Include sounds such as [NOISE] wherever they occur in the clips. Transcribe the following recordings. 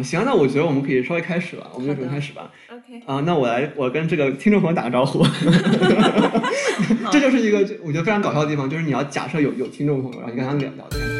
啊，行，那我觉得我们可以稍微开始了，我们就准备开始吧。OK，啊，那我来，我跟这个听众朋友打个招呼。[LAUGHS] [LAUGHS] 这就是一个我觉得非常搞笑的地方，就是你要假设有有听众朋友，然后你跟他聊聊天。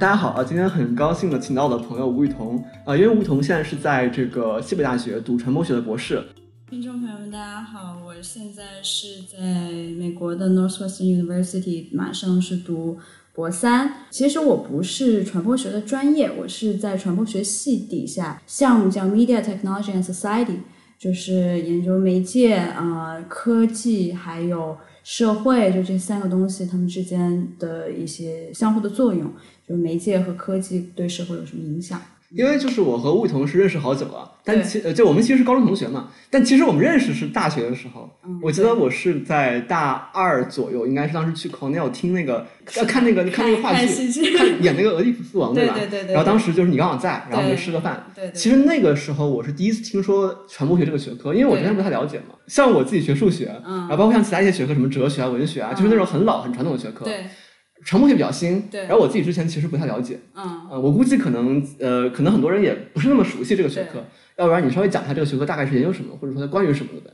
大家好啊！今天很高兴的请到我的朋友吴雨桐啊、因为吴雨桐现在是在这个西北大学读传播学的博士。听众朋友们，大家好，我现在是在美国的 Northwestern University，马上是读博三。其实我不是传播学的专业，我是在传播学系底下项目叫 Media Technology and Society，就是研究媒介、呃科技还有社会，就这三个东西它们之间的一些相互的作用，就媒介和科技对社会有什么影响。因为就是我和吴雨桐是认识好久了，但其呃就我们其实是高中同学嘛，但其实我们认识是大学的时候。嗯我记得我是在大二左右，应该是当时去 Cornell 听那个要看那个看那个话剧，看演那个俄狄浦斯王 [LAUGHS] 吧？对对对对然后当时就是你刚好在，然后我们对吃个饭。对对其实那个时候我是第一次听说传播学这个学科，因为我之前不太了解嘛。像我自己学数学，嗯然后包括像其他一些学科，什么哲学啊、文学啊，就是那种很老很传统的学科。对，传播学比较新，对然后我自己之前其实不太了解，嗯。呃，我估计可能呃，可能很多人也不是那么熟悉这个学科，要不然你稍微讲一下这个学科大概是研究什么，或者说它关于什么的呗。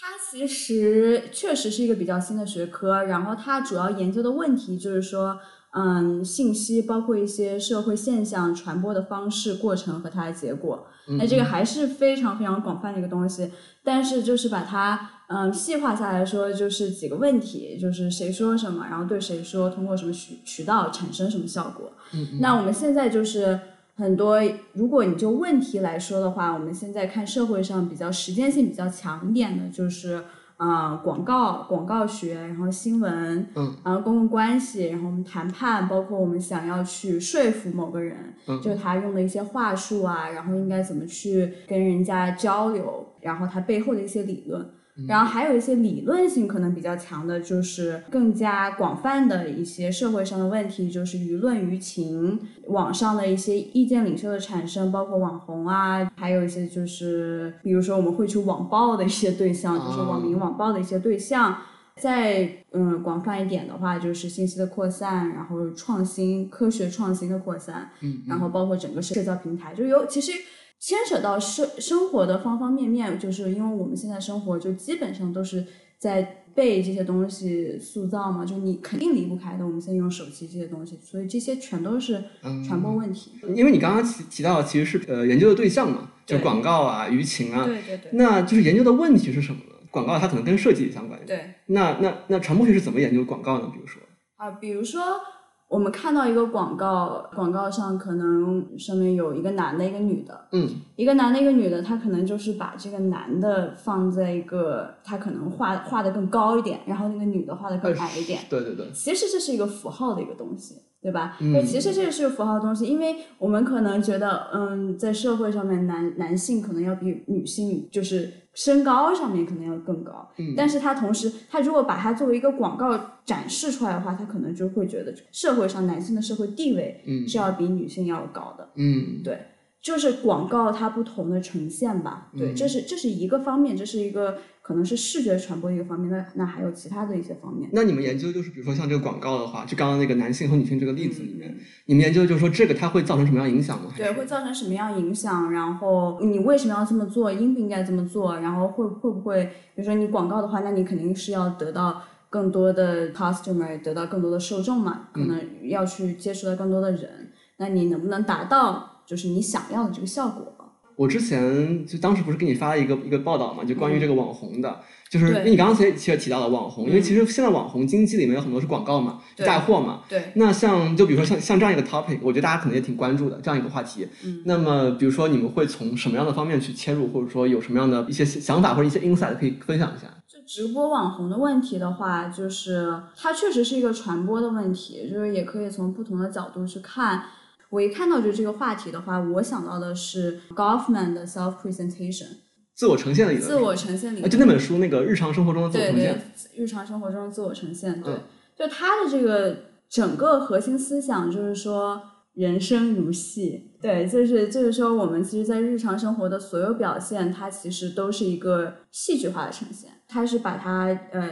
它其实确实是一个比较新的学科，然后它主要研究的问题就是说，嗯，信息包括一些社会现象传播的方式、过程和它的结果。那这个还是非常非常广泛的一个东西，但是就是把它嗯细化下来说，就是几个问题，就是谁说什么，然后对谁说，通过什么渠渠道产生什么效果。那我们现在就是很多，如果你就问题来说的话，我们现在看社会上比较实践性比较强一点的，就是啊、呃广告、广告学，然后新闻，嗯，然后公共关系，然后我们谈判，包括我们想要去说服某个人，嗯就是他用的一些话术啊，然后应该怎么去跟人家交流，然后他背后的一些理论。然后还有一些理论性可能比较强的，就是更加广泛的一些社会上的问题，就是舆论舆情，网上的一些意见领袖的产生，包括网红啊，还有一些就是比如说我们会去网暴的一些对象，就是网民网暴的一些对象。再嗯广泛一点的话，就是信息的扩散，然后创新、科学创新的扩散，嗯，然后包括整个社交平台，就有其实牵扯到生生活的方方面面，就是因为我们现在生活就基本上都是在被这些东西塑造嘛，就你肯定离不开的。我们现在用手机这些东西，所以这些全都是传播问题。因为你刚刚提提到其实是呃研究的对象嘛，就广告啊、舆情啊，对对对那就是研究的问题是什么呢？广告它可能跟设计也相关。对那那那传播学是怎么研究广告呢？比如说，啊，比如说。我们看到一个广告，广告上可能上面有一个男的，一个女的，嗯一个男的，一个女的，他可能就是把这个男的放在一个，他可能画画的更高一点，然后那个女的画的更矮一点。对对对，其实这是一个符号的一个东西，对吧？嗯那、其实这个是个符号东西，因为我们可能觉得，嗯，在社会上面男男性可能要比女性就是身高上面可能要更高，嗯但是他同时，他如果把它作为一个广告展示出来的话，他可能就会觉得社会上男性的社会地位嗯是要比女性要高的。嗯对，就是广告它不同的呈现吧。对，嗯这是这是一个方面，这是一个可能是视觉传播的一个方面。那那还有其他的一些方面。那你们研究就是，比如说像这个广告的话，就刚刚那个男性和女性这个例子里嗯面，你们研究就是说这个它会造成什么样的影响吗？对，会造成什么样影响？然后你为什么要这么做？应不应该这么做？然后会会不会，比如说你广告的话，那你肯定是要得到更多的 customer，得到更多的受众嘛，可能要去接触到更多的人。那你能不能达到就是你想要的这个效果？我之前就当时不是给你发了一个一个报道嘛，就关于这个网红的，就是因为你刚刚其实提到了网红，因为其实现在网红经济里面有很多是广告嘛，对带货嘛。对，那像就比如说像像这样一个 topic，我觉得大家可能也挺关注的这样一个话题。嗯，那么比如说你们会从什么样的方面去切入，或者说有什么样的一些想法或者一些 insight 可以分享一下？就直播网红的问题的话，就是它确实是一个传播的问题，就是也可以从不同的角度去看。我一看到就这个话题的话，我想到的是 Goffman 的 self presentation 自我呈现的理论。自我呈现理啊，论。就那本书那个日常生活中的自我对对呈现。，日常生活中的自我呈现，对嗯，就他的这个整个核心思想就是说，人生如戏，对，就是就是说，我们其实，在日常生活的所有表现，它其实都是一个戏剧化的呈现。它是把它呃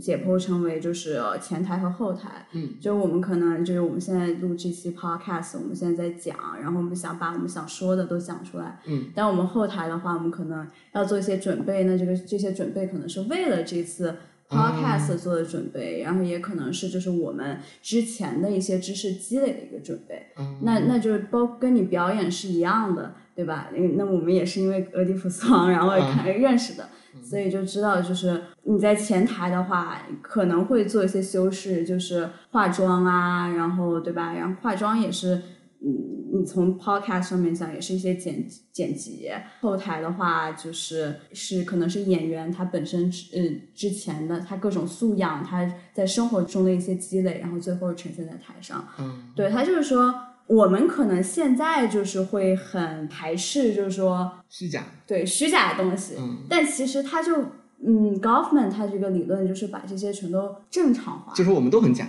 解剖成为就是前台和后台。嗯，就我们可能就是我们现在录这期 podcast，我们现在在讲，然后我们想把我们想说的都讲出来。嗯，但我们后台的话，我们可能要做一些准备，那这个这些准备可能是为了这次。Podcast 做的准备，然后也可能是就是我们之前的一些知识积累的一个准备，嗯那那就是包跟你表演是一样的，对吧？那我们也是因为俄狄浦斯王然后看认识的，所以就知道就是你在前台的话可能会做一些修饰，就是化妆啊，然后对吧？然后化妆也是。嗯，你从 podcast 上面讲，也是一些剪剪辑；后台的话，就是是可能是演员他本身呃之前的他各种素养，他在生活中的一些积累，然后最后呈现在台上。嗯，对他就是说，我们可能现在就是会很排斥，就是说虚假，对虚假的东西。嗯，但其实他就嗯，Goffman 他这个理论就是把这些全都正常化，就是我们都很假。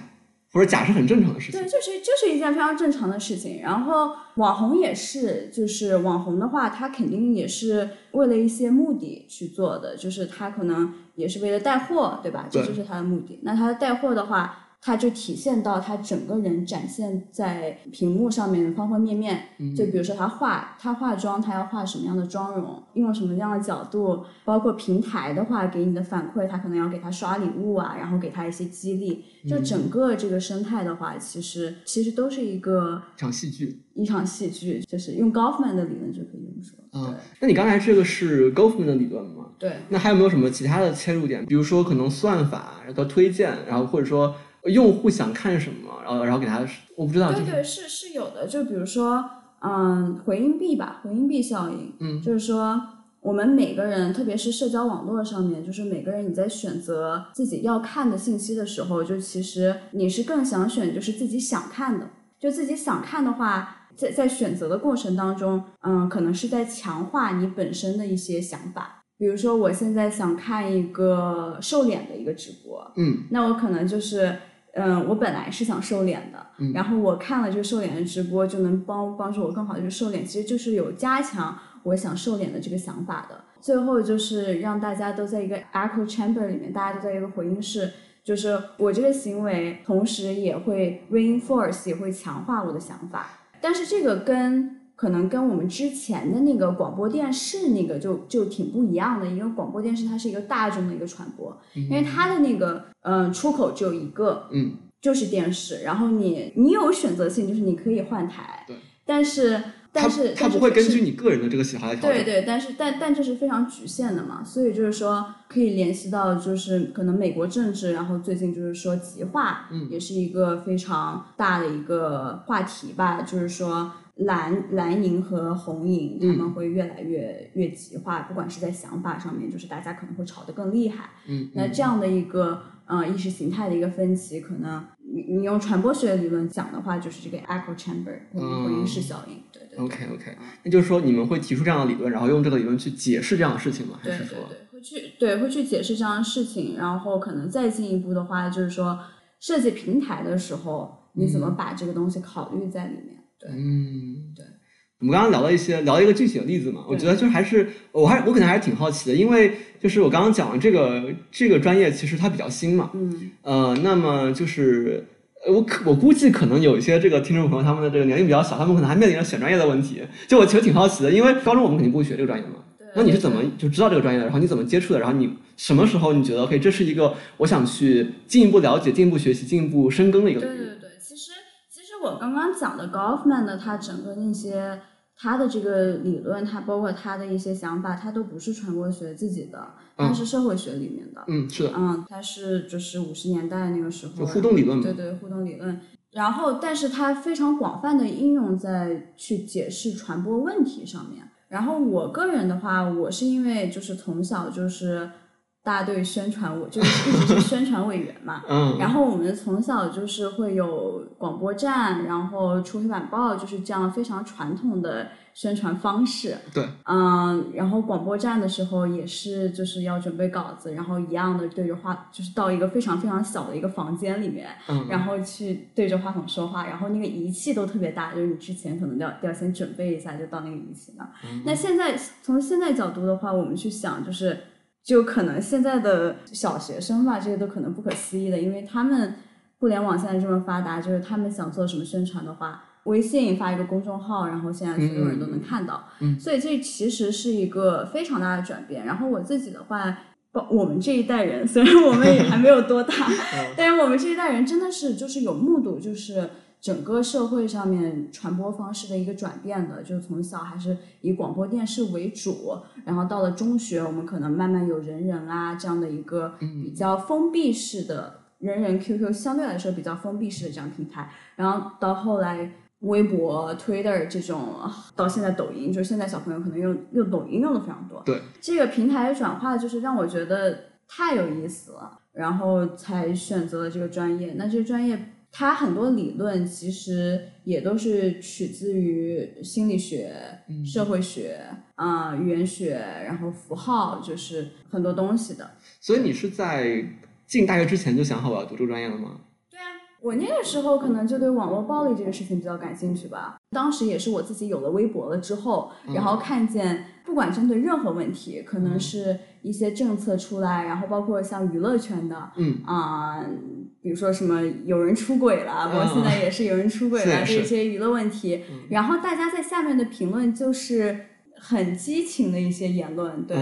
或者假是很正常的事情，对，就是就是一件非常正常的事情。然后网红也是，就是网红的话，他肯定也是为了一些目的去做的，就是他可能也是为了带货，对吧？这就是他的目的。那他带货的话。它就体现到他整个人展现在屏幕上面的方方面面，就比如说他化他化妆，他要化什么样的妆容，用什么样的角度，包括平台的话给你的反馈，他可能要给他刷礼物啊，然后给他一些激励，就整个这个生态的话，其实其实都是一个一场戏剧，一场戏剧，就是用 Goffman 的理论就可以这么说。嗯，那你刚才这个是 Goffman 的理论吗？对。那还有没有什么其他的切入点？比如说可能算法然后推荐，然后或者说。用户想看什么，然后然后给他，我不知道。对对，是是有的，就比如说，嗯，回音壁吧，回音壁效应，嗯，就是说，我们每个人，特别是社交网络上面，就是每个人你在选择自己要看的信息的时候，就其实你是更想选就是自己想看的，就自己想看的话，在在选择的过程当中，嗯，可能是在强化你本身的一些想法。比如说，我现在想看一个瘦脸的一个直播，嗯，那我可能就是。嗯，我本来是想瘦脸的，然后我看了这个瘦脸的直播，就能帮帮助我更好的去瘦脸，其实就是有加强我想瘦脸的这个想法的。最后就是让大家都在一个 echo chamber 里面，大家都在一个回音室，就是我这个行为，同时也会 reinforce，也会强化我的想法。但是这个跟可能跟我们之前的那个广播电视那个就就挺不一样的，因为广播电视它是一个大众的一个传播，因为它的那个嗯。出口只有一个，嗯，就是电视，然后你你有选择性，就是你可以换台，对，但是但是它不会根据你个人的这个喜好来调对对，但是但但这是非常局限的嘛，所以就是说可以联系到就是可能美国政治，然后最近就是说极化，嗯，也是一个非常大的一个话题吧，就是说。蓝蓝营和红营他们会越来越越极化，不管是在想法上面，就是大家可能会吵得更厉害。嗯，那这样的一个呃意识形态的一个分歧，可能你你用传播学理论讲的话，就是这个 echo chamber 回回音室效应。对对。OK OK，那就是说你们会提出这样的理论，然后用这个理论去解释这样的事情吗？还是说对对对，会去对会去解释这样的事情，然后可能再进一步的话，就是说设计平台的时候，你怎么把这个东西考虑在里面？嗯，对，我们刚刚聊了一些，聊了一个具体的例子嘛，我觉得就还是，我还我可能还是挺好奇的，因为就是我刚刚讲了这个这个专业其实它比较新嘛，嗯，呃，那么就是我可我估计可能有一些这个听众朋友他们的这个年龄比较小，他们可能还面临着选专业的问题，就我其实挺好奇的，因为高中我们肯定不会学这个专业嘛，那你是怎么就知道这个专业的？然后你怎么接触的？然后你什么时候你觉得 OK，这是一个我想去进一步了解、进一步学习、进一步深耕的一个领域？我刚刚讲的 Goffman 的他整个那些他的这个理论，他包括他的一些想法，他都不是传播学自己的，他是社会学里面的。嗯，是的。嗯，他是就是五十年代那个时候。就互动理论嘛。对对，互动理论。然后，但是它非常广泛的应用在去解释传播问题上面。然后我个人的话，我是因为就是从小就是。大队宣传，我就是一直是宣传委员嘛。[LAUGHS] 嗯。然后我们从小就是会有广播站，然后出黑板报，就是这样非常传统的宣传方式。对。嗯，然后广播站的时候也是就是要准备稿子，然后一样的对着话，就是到一个非常非常小的一个房间里面，嗯。然后去对着话筒说话，然后那个仪器都特别大，就是你之前可能要要先准备一下，就到那个仪器那。那现在从现在角度的话，我们去想就是。就可能现在的小学生吧，这些都可能不可思议的，因为他们互联网现在这么发达，就是他们想做什么宣传的话，微信发一个公众号，然后现在所有人都能看到，所以这其实是一个非常大的转变。然后我自己的话，我们这一代人，虽然我们也还没有多大，[LAUGHS] 但是我们这一代人真的是就是有目睹，就是。整个社会上面传播方式的一个转变的，就是从小还是以广播电视为主，然后到了中学，我们可能慢慢有人人啊这样的一个比较封闭式的，人人 QQ 相对来说比较封闭式的这样平台，然后到后来微博、Twitter 这种，到现在抖音，就是现在小朋友可能用用抖音用的非常多。对，这个平台转化就是让我觉得太有意思了，然后才选择了这个专业。那这个专业。它很多理论其实也都是取自于心理学、社会学啊、语言学，然后符号，就是很多东西的。所以你是在进大学之前就想好我要读这个专业了吗？对啊，我那个时候可能就对网络暴力这个事情比较感兴趣吧。当时也是我自己有了微博了之后，然后看见不管针对任何问题，可能是一些政策出来，然后包括像娱乐圈的，嗯啊。比如说什么有人出轨了，包括现在也是有人出轨了这些娱乐问题，然后大家在下面的评论就是很激情的一些言论，对，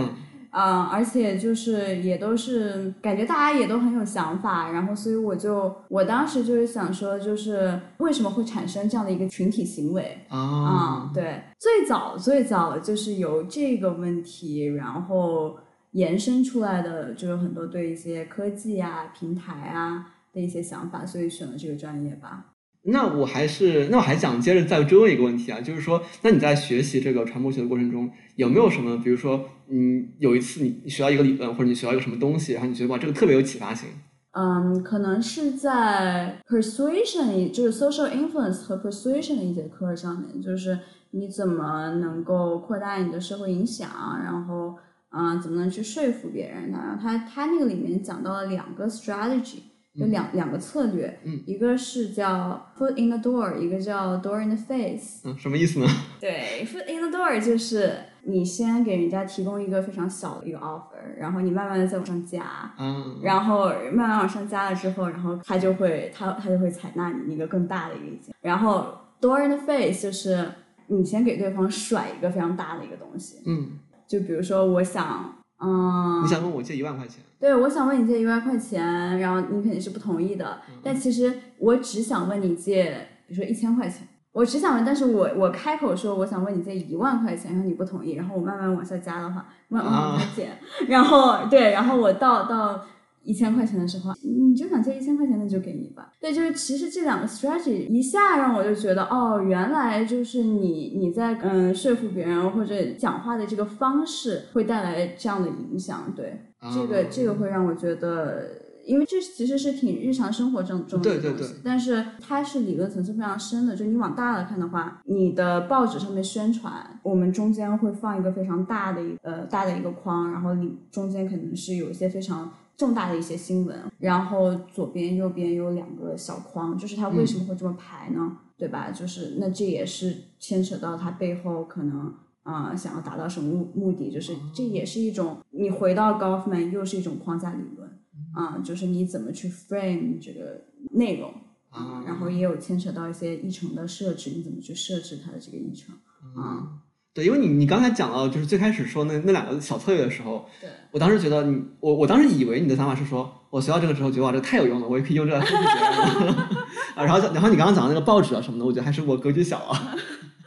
啊，而且就是也都是感觉大家也都很有想法，然后所以我就我当时就是想说，就是为什么会产生这样的一个群体行为啊？对，最早最早就是由这个问题，然后延伸出来的，就有很多对一些科技啊、平台啊。的一些想法，所以选了这个专业吧。那我还是，那我还想接着再追问一个问题啊，就是说，那你在学习这个传播学的过程中，有没有什么，比如说，嗯，有一次你你学到一个理论，或者你学到一个什么东西，然后你觉得哇，这个特别有启发性？嗯，可能是在 persuasion，就是 social influence 和 persuasion 的一节课上面，就是你怎么能够扩大你的社会影响，然后，嗯，怎么能去说服别人呢？然后他他那个里面讲到了两个 strategy。有两两个策略，嗯一个是叫 foot in the door，一个叫 door in the face。嗯，什么意思呢？[LAUGHS] 对，foot in the door 就是你先给人家提供一个非常小的一个 offer，然后你慢慢的再往上加，嗯，然后慢慢往上加了之后，然后他就会他他就会采纳你一个更大的一个意见。然后 door in the face 就是你先给对方甩一个非常大的一个东西，嗯，就比如说我想。嗯，你想问我借一万块钱？对，我想问你借一万块钱，然后你肯定是不同意的。但其实我只想问你借，比如说一千块钱，我只想问，但是我我开口说我想问你借一万块钱，然后你不同意，然后我慢慢往下加的话，慢慢往下减，[LAUGHS] 然后对，然后我到到。一千块钱的时候，你就想借一千块钱，那就给你吧。对，就是其实这两个 strategy 一下让我就觉得，哦，原来就是你你在嗯说服别人或者讲话的这个方式会带来这样的影响。对，这个这个会让我觉得，因为这其实是挺日常生活中中的东西，但是它是理论层次非常深的。就你往大了看的话，你的报纸上面宣传，我们中间会放一个非常大的一呃大的一个框，然后里中间可能是有一些非常。重大的一些新闻，然后左边右边有两个小框，就是它为什么会这么排呢？对吧？就是那这也是牵扯到它背后可能啊想要达到什么目目的，就是这也是一种你回到 Goffman 又是一种框架理论啊，就是你怎么去 frame 这个内容啊，然后也有牵扯到一些议程的设置，你怎么去设置它的这个议程啊？对，因为你你刚才讲到就是最开始说那那两个小策略的时候，对我当时觉得你我我当时以为你的想法是说我学到这个之后觉得哇这个太有用了，我也可以用这个来说服别人啊。[LAUGHS] 然后然后你刚刚讲的那个报纸啊什么的，我觉得还是我格局小啊。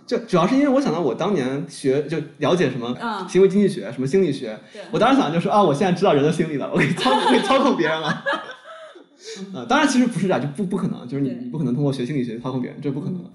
就主要是因为我想到我当年学就了解什么行为经济学什么心理学，我当时想就是啊我现在知道人的心理了，我可以操可以操控别人了。[LAUGHS] 啊，当然其实不是啊，就不不可能，就是你你不可能通过学心理学操控别人，这不可能。我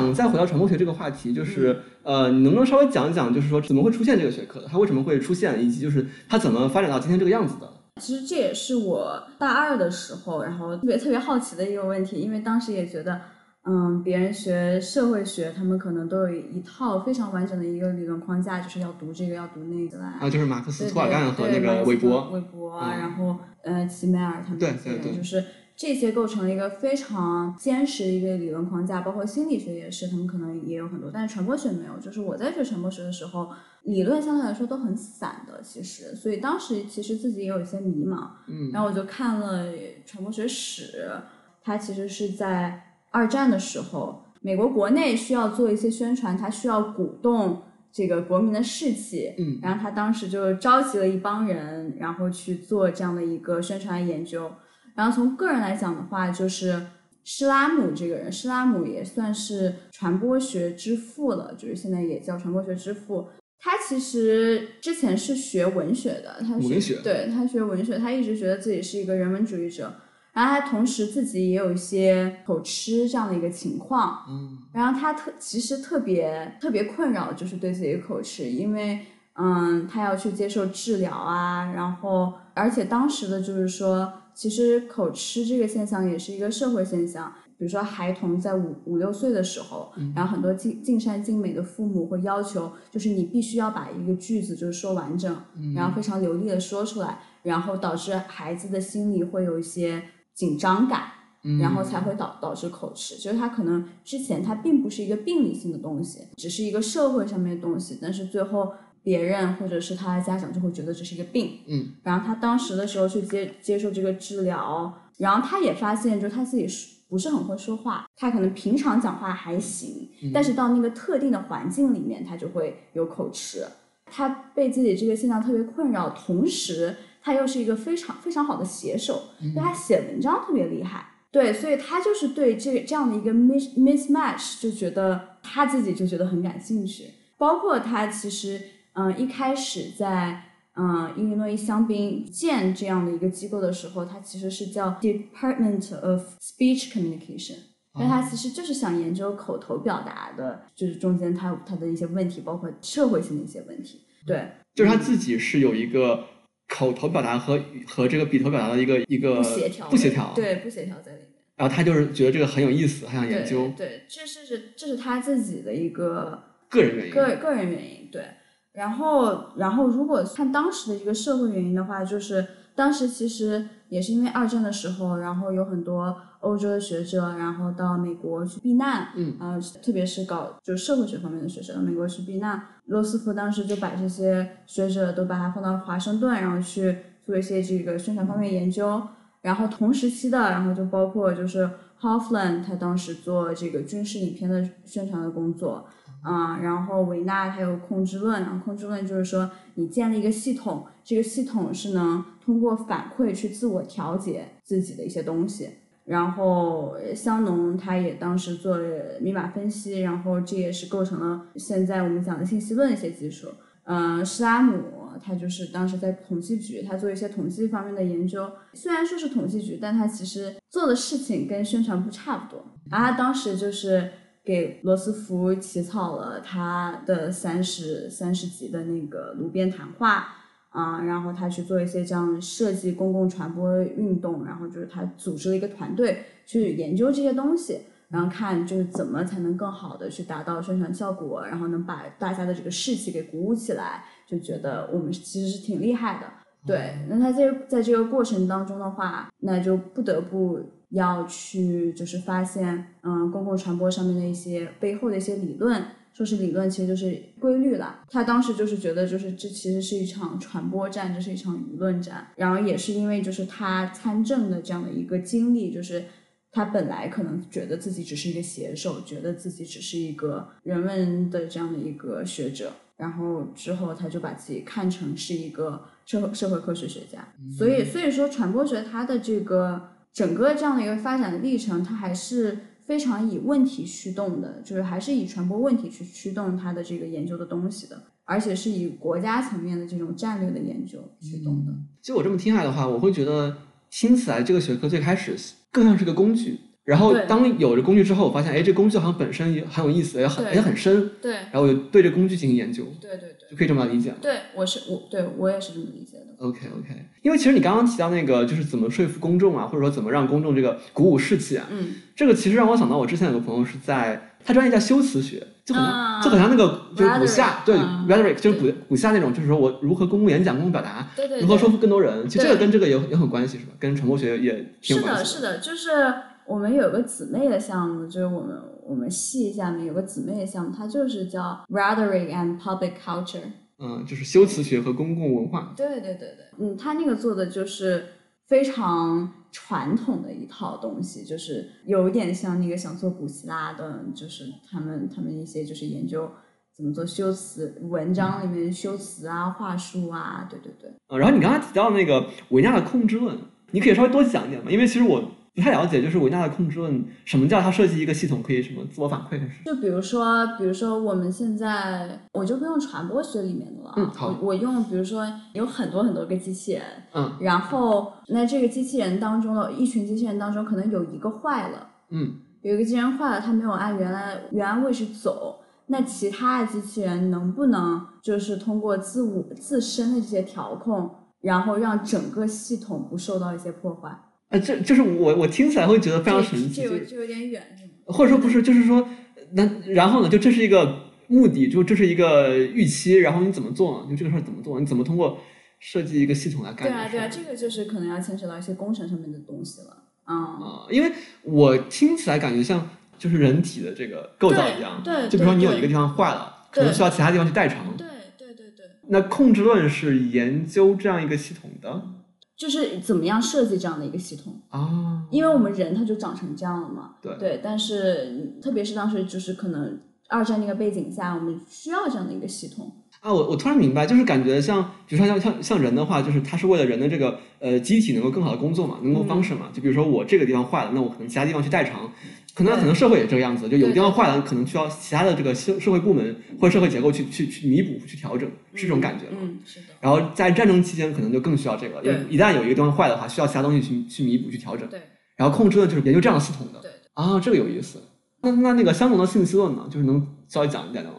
想再回到传播学这个话题，就是呃，你能不能稍微讲一讲，就是说怎么会出现这个学科的？它为什么会出现，以及就是它怎么发展到今天这个样子的？其实这也是我大二的时候，然后特别特别好奇的一个问题，因为当时也觉得。嗯，别人学社会学，他们可能都有一套非常完整的一个理论框架，就是要读这个，要读那个来。啊，就是马克思、托尔干和那个韦伯。韦伯，然后呃，齐美尔他们对对对，就是这些构成了一个非常坚实的一个理论框架。包括心理学也是，他们可能也有很多，但是传播学没有。就是我在学传播学的时候，理论相对来说都很散的，其实，所以当时其实自己也有一些迷茫。嗯。然后我就看了传播学史，它其实是在。二战的时候，美国国内需要做一些宣传，它需要鼓动这个国民的士气，嗯，然后他当时就召集了一帮人，然后去做这样的一个宣传研究。然后从个人来讲的话，就是施拉姆这个人，施拉姆也算是传播学之父了，就是现在也叫传播学之父。他其实之前是学文学的，他学，对他学文学，他一直觉得自己是一个人文主义者。然后他同时自己也有一些口吃这样的一个情况，嗯，然后他特其实特别特别困扰，就是对自己的口吃，因为嗯，他要去接受治疗啊，然后而且当时的就是说，其实口吃这个现象也是一个社会现象，比如说孩童在五五六岁的时候，然后很多尽尽善尽美的父母会要求，就是你必须要把一个句子就是说完整，然后非常流利的说出来，然后导致孩子的心里会有一些。紧张感，然后才会导导致口吃。就是他可能之前他并不是一个病理性的东西，只是一个社会上面的东西，但是最后别人或者是他的家长就会觉得这是一个病。嗯，然后他当时的时候去接接受这个治疗，然后他也发现，就他自己是不是很会说话，他可能平常讲话还行，但是到那个特定的环境里面，他就会有口吃。他被自己这个现象特别困扰，同时。他又是一个非常非常好的写手，对他写文章特别厉害，对，所以他就是对这这样的一个 miss mismatch 就觉得他自己就觉得很感兴趣。包括他其实，嗯，一开始在嗯伊利诺伊香槟建这样的一个机构的时候，它其实是叫 Department of Speech Communication，因为他其实就是想研究口头表达的，就是中间他他的一些问题，包括社会性的一些问题。对，就是他自己是有一个。口头表达和和这个笔头表达的一个一个不协调，不协调，对，不协调在里面。然后他就是觉得这个很有意思，他想研究。对，这是是这是他自己的一个个人原因，个个人原因。对，然后然后如果看当时的一个社会原因的话，就是当时其实也是因为二战的时候，然后有很多。欧洲的学者，然后到美国去避难，嗯，啊，特别是搞就社会学方面的学者到美国去避难。罗斯福当时就把这些学者都把他放到华盛顿，然后去做一些这个宣传方面研究。然后同时期的，然后就包括就是 Hoffman，他当时做这个军事影片的宣传的工作，啊，然后维纳他有控制论，然后控制论就是说你建立一个系统，这个系统是能通过反馈去自我调节自己的一些东西。然后香农他也当时做了密码分析，然后这也是构成了现在我们讲的信息论一些基础。嗯，施拉姆他就是当时在统计局，他做一些统计方面的研究。虽然说是统计局，但他其实做的事情跟宣传部差不多。然后他当时就是给罗斯福起草了他的三十三十集的那个炉边谈话。啊，然后他去做一些这样设计公共传播运动，然后就是他组织了一个团队去研究这些东西，然后看就是怎么才能更好的去达到宣传效果，然后能把大家的这个士气给鼓舞起来，就觉得我们其实是挺厉害的。对，那他在在这个过程当中的话，那就不得不要去就是发现，嗯，公共传播上面的一些背后的一些理论。说是理论，其实就是规律了。他当时就是觉得，就是这其实是一场传播战，这是一场舆论战。然后也是因为就是他参政的这样的一个经历，就是他本来可能觉得自己只是一个写手，觉得自己只是一个人文的这样的一个学者。然后之后他就把自己看成是一个社会社会科学学家。所以所以说传播学它的这个整个这样的一个发展的历程，它还是。非常以问题驱动的，就是还是以传播问题去驱动它的这个研究的东西的，而且是以国家层面的这种战略的研究驱动的。其实我这么听来的话，我会觉得听起来这个学科最开始更像是个工具，然后当有了工具之后，我发现，哎，这工具好像本身也很有意思，也很也很深。对。然后我就对这工具进行研究。对对对。就可以这么理解。对，我是我，对我也是这么理解的。OK OK，因为其实你刚刚提到那个，就是怎么说服公众啊，或者说怎么让公众这个鼓舞士气啊。嗯。这个其实让我想到，我之前有个朋友是在，他专业叫修辞学，就很像，就很像那个就是古夏，对，rhetoric，就是古古夏那种，就是说我如何公共演讲、公共表达，对对，如何说服更多人。其实这个跟这个也也很关系，是吧？跟传播学也挺有关系。是的，是的，就是我们有个姊妹的项目，就是我们我们系下面有个姊妹的项目，它就是叫 rhetoric and public culture。嗯，就是修辞学和公共文化。对对对对，嗯，他那个做的就是非常传统的一套东西，就是有点像那个想做古希腊的，就是他们他们一些就是研究怎么做修辞文章里面修辞啊话术啊，对对对。呃，然后你刚才提到那个维纳的控制论，你可以稍微多讲一点吗？因为其实我。不太了解，就是维纳的控制论，什么叫它设计一个系统可以什么自我反馈？就比如说，比如说我们现在，我就不用传播学里面的了。嗯，好。我用，比如说有很多很多个机器人。嗯。然后，那这个机器人当中的一群机器人当中，可能有一个坏了。嗯。有一个机器人坏了，它没有按原来原来位置走，那其他的机器人能不能就是通过自我自身的这些调控，然后让整个系统不受到一些破坏？呃，这就是我我听起来会觉得非常神奇，就就有点远，或者说不是，就是说，那然后呢，就这是一个目的，就这是一个预期，然后你怎么做呢？就这个事儿怎么做？你怎么通过设计一个系统来干？对啊，对啊，这个就是可能要牵扯到一些工程上面的东西了。啊，因为我听起来感觉像就是人体的这个构造一样，对，就比如说你有一个地方坏了，可能需要其他地方去代偿。对对对对。那控制论是研究这样一个系统的。就是怎么样设计这样的一个系统啊？因为我们人他就长成这样了嘛。对对，但是特别是当时就是可能二战那个背景下，我们需要这样的一个系统。啊，我我突然明白，就是感觉像，比如说像像像人的话，就是他是为了人的这个呃机体能够更好的工作嘛，能够 function 嘛。就比如说我这个地方坏了，那我可能其他地方去代偿，可能可能社会也这个样子，就有的地方坏了，可能需要其他的这个社社会部门或者社会结构去去去弥补去调整，是这种感觉嗯，是的。然后在战争期间可能就更需要这个，因为一旦有一个地方坏的话，需要其他东西去去弥补去调整。对。然后控制论就是研究这样的系统的。对。啊，这个有意思。那那那个相同的信息论呢，就是能稍微讲一点的吗？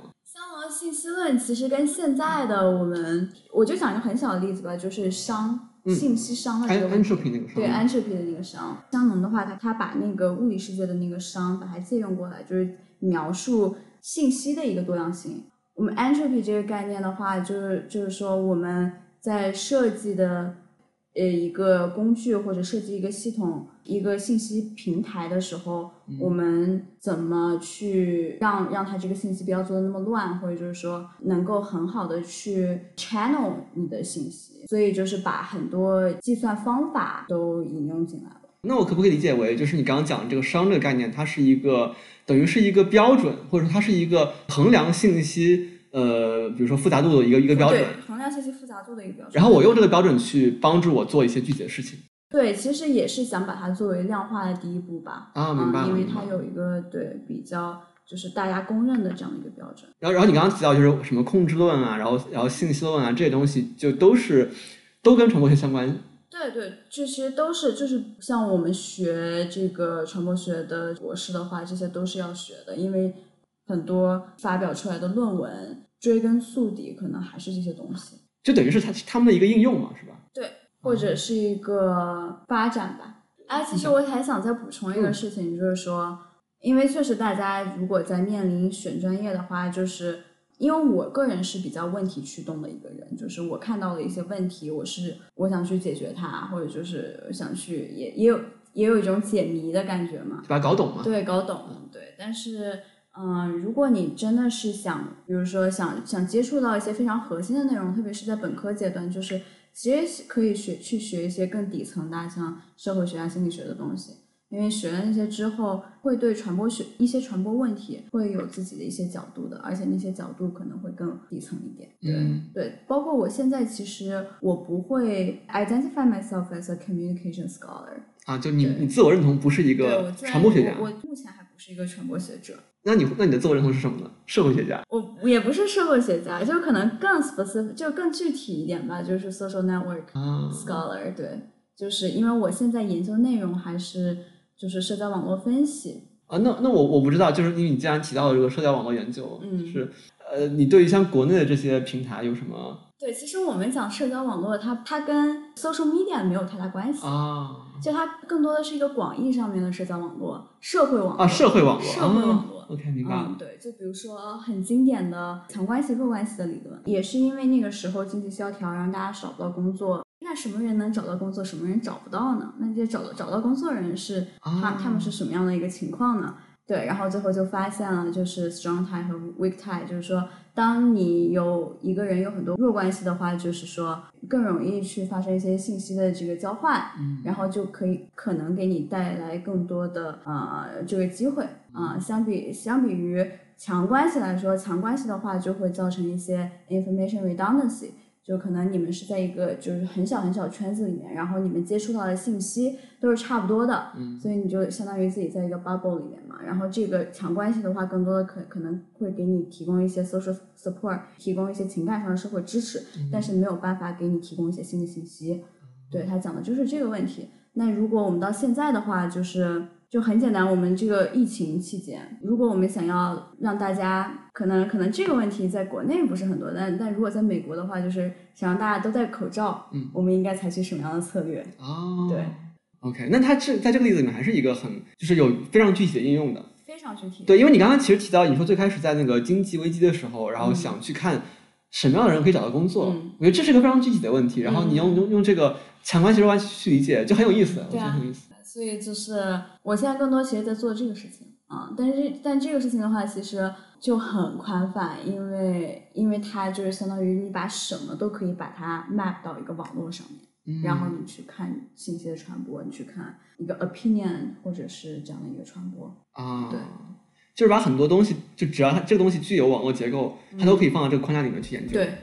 信息论其实跟现在的我们，我就讲一个很小的例子吧，就是商信息商的这个问题，对 entropy 的那个商，香农的话，他他把那个物理世界的那个商，把它借用过来，就是描述信息的一个多样性。我们 entropy 这个概念的话，就是就是说我们在设计的。呃，一个工具或者设计一个系统、一个信息平台的时候，我们怎么去让让它这个信息不要做的那么乱，或者就是说能够很好的去 channel 你的信息，所以就是把很多计算方法都引用进来了。那我可不可以理解为，就是你刚刚讲的这个商这个概念，它是一个等于是一个标准，或者说它是一个衡量信息？呃，比如说复杂度的一个一个标准，衡量信息复杂度的一个标准。然后我用这个标准去帮助我做一些具体的事情。对，其实也是想把它作为量化的第一步吧。啊，明白因为它有一个对比较就是大家公认的这样的一个标准。然后，然后你刚刚提到就是什么控制论啊，然后然后信息论啊这些东西，就都是都跟传播学相关。对对，这些都是就是像我们学这个传播学的博士的话，这些都是要学的，因为。很多发表出来的论文，追根溯底，可能还是这些东西，就等于是他他们的一个应用嘛，是吧？对，或者是一个发展吧。哎，其实我还想再补充一个事情，就是说，因为确实大家如果在面临选专业的话，就是因为我个人是比较问题驱动的一个人，就是我看到了一些问题，我是我想去解决它，或者就是想去也也有也有一种解谜的感觉嘛，把它搞懂嘛。对，搞懂，对，但是。嗯，如果你真的是想，比如说想想接触到一些非常核心的内容，特别是在本科阶段，就是其实可以学去学一些更底层的，像社会学啊、心理学的东西，因为学了那些之后，会对传播学一些传播问题会有自己的一些角度的，而且那些角度可能会更底层一点。对对，包括我现在其实我不会 identify myself as a communication scholar 啊，就你你自我认同不是一个传播学家，我目前还不是一个传播学者。那你那你的自我认同是什么呢？社会学家？我也不是社会学家，就可能更 specific，就更具体一点吧，就是 social network scholar。对，就是因为我现在研究内容还是就是社交网络分析。啊，那那我我不知道，就是因为你既然提到了这个社交网络研究，嗯就是呃，你对于像国内的这些平台有什么对，其实我们讲社交网络，它它跟 social media 没有太大关系，啊就它更多的是一个广义上面的社交网络，社会网络啊社会网络社会网络啊？OK，明白了嗯，。对，就比如说很经典的强关系、弱关系的理论，也是因为那个时候经济萧条，让大家找不到工作。那什么人能找到工作，什么人找不到呢？那这些找到找到工作的人是他、啊他们是什么样的一个情况呢？对，然后最后就发现了，就是 strong tie 和 weak tie，就是说，当你有一个人有很多弱关系的话，就是说更容易去发生一些信息的这个交换，嗯然后就可以可能给你带来更多的呃这个机会啊、相比相比于强关系来说，强关系的话就会造成一些 information redundancy。就可能你们是在一个就是很小很小圈子里面，然后你们接触到的信息都是差不多的，嗯所以你就相当于自己在一个 bubble 里面嘛。然后这个强关系的话，更多的可可能会给你提供一些 social support，提供一些情感上的社会支持，嗯但是没有办法给你提供一些新的信息。对他讲的就是这个问题。那如果我们到现在的话，就是就很简单，我们这个疫情期间，如果我们想要让大家可能可能这个问题在国内不是很多，但但如果在美国的话，就是想让大家都戴口罩，嗯，我们应该采取什么样的策略？哦，对，OK，那它是在这个例子里面还是一个很就是有非常具体的应用的。非常具体。对，因为你刚刚其实提到，你说最开始在那个经济危机的时候，然后嗯想去看什么样的人可以找到工作，嗯我觉得这是一个非常具体的问题。然后你用用用这个强关系弱关系去理解，就很有意思，我觉得很有意思。所以就是我现在更多其实在做这个事情啊，但是但这个事情的话，其实就很宽泛，因为因为它就是相当于你把什么都可以把它 map 到一个网络上面，嗯然后你去看信息的传播，你去看一个 opinion 或者是这样的一个传播。啊，对，就是把很多东西，就只要它这个东西具有网络结构，它都可以放到这个框架里面去研究。对对。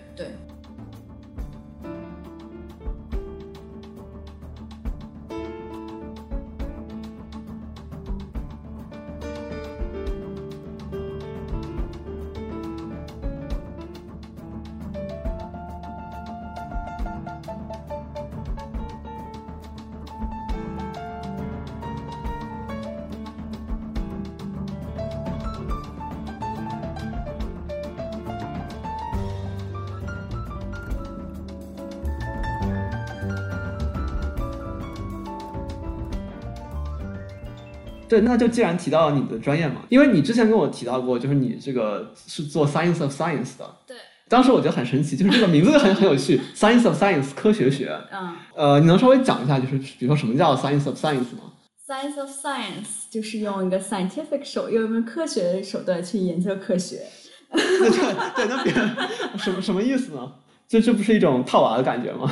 对，那就既然提到了你的专业嘛，因为你之前跟我提到过，就是你这个是做 science of science 的。对。当时我觉得很神奇，就是这个名字很很有趣，science of science 科学学。嗯呃，你能稍微讲一下，就是比如说什么叫 science of science 吗？，science of science 就是用一个 scientific 手，用一个科学的手段去研究科学。[LAUGHS] 那这对，那别 [LAUGHS] 什么什么意思呢？这这不是一种套娃的感觉吗？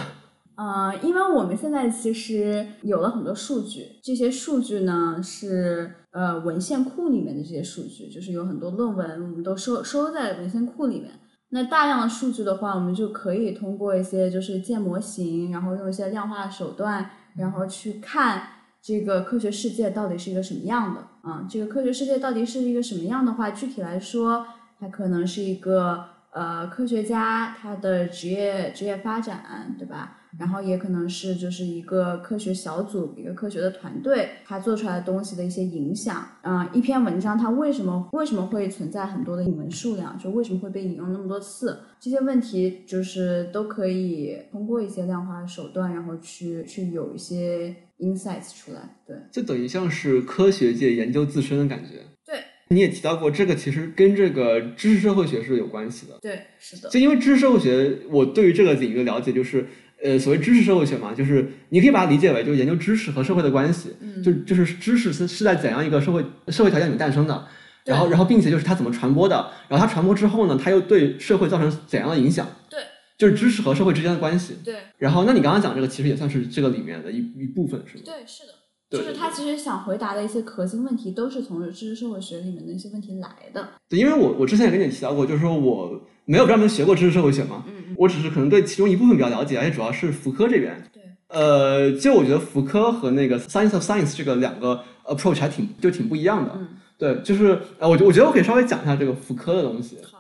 呃，因为我们现在其实有了很多数据，这些数据呢是呃文献库里面的这些数据，就是有很多论文我们都收收在文献库里面。那大量的数据的话，我们就可以通过一些就是建模型，然后用一些量化手段，然后去看这个科学世界到底是一个什么样的啊、这个科学世界到底是一个什么样的话，具体来说，它可能是一个呃科学家他的职业职业发展，对吧？然后也可能是就是一个科学小组、一个科学的团队，他做出来的东西的一些影响。嗯、一篇文章它为什么为什么会存在很多的引文数量？就为什么会被引用那么多次？这些问题就是都可以通过一些量化的手段，然后去去有一些 insights 出来。对，就等于像是科学界研究自身的感觉。对，你也提到过，这个其实跟这个知识社会学是有关系的。对，是的，就因为知识社会学，我对于这个领域的了解就是，呃，所谓知识社会学嘛，就是你可以把它理解为就是研究知识和社会的关系，嗯就就是知识是是在怎样一个社会社会条件里面诞生的，然后然后并且就是它怎么传播的，然后它传播之后呢，它又对社会造成怎样的影响？对，就是知识和社会之间的关系。对，然后，那你刚刚讲这个其实也算是这个里面的一一部分，是吗？对，是的。对就是他其实想回答的一些核心问题，都是从知识社会学里面的一些问题来的。对，因为我我之前也跟你提到过，就是说我没有专门学过知识社会学嘛，嗯嗯，我只是可能对其中一部分比较了解，而且主要是福柯这边。对，呃，就我觉得福柯和那个 science of science 这个两个 approach 还挺就挺不一样的。嗯，对，就是呃，我觉我觉得我可以稍微讲一下这个福柯的东西。好，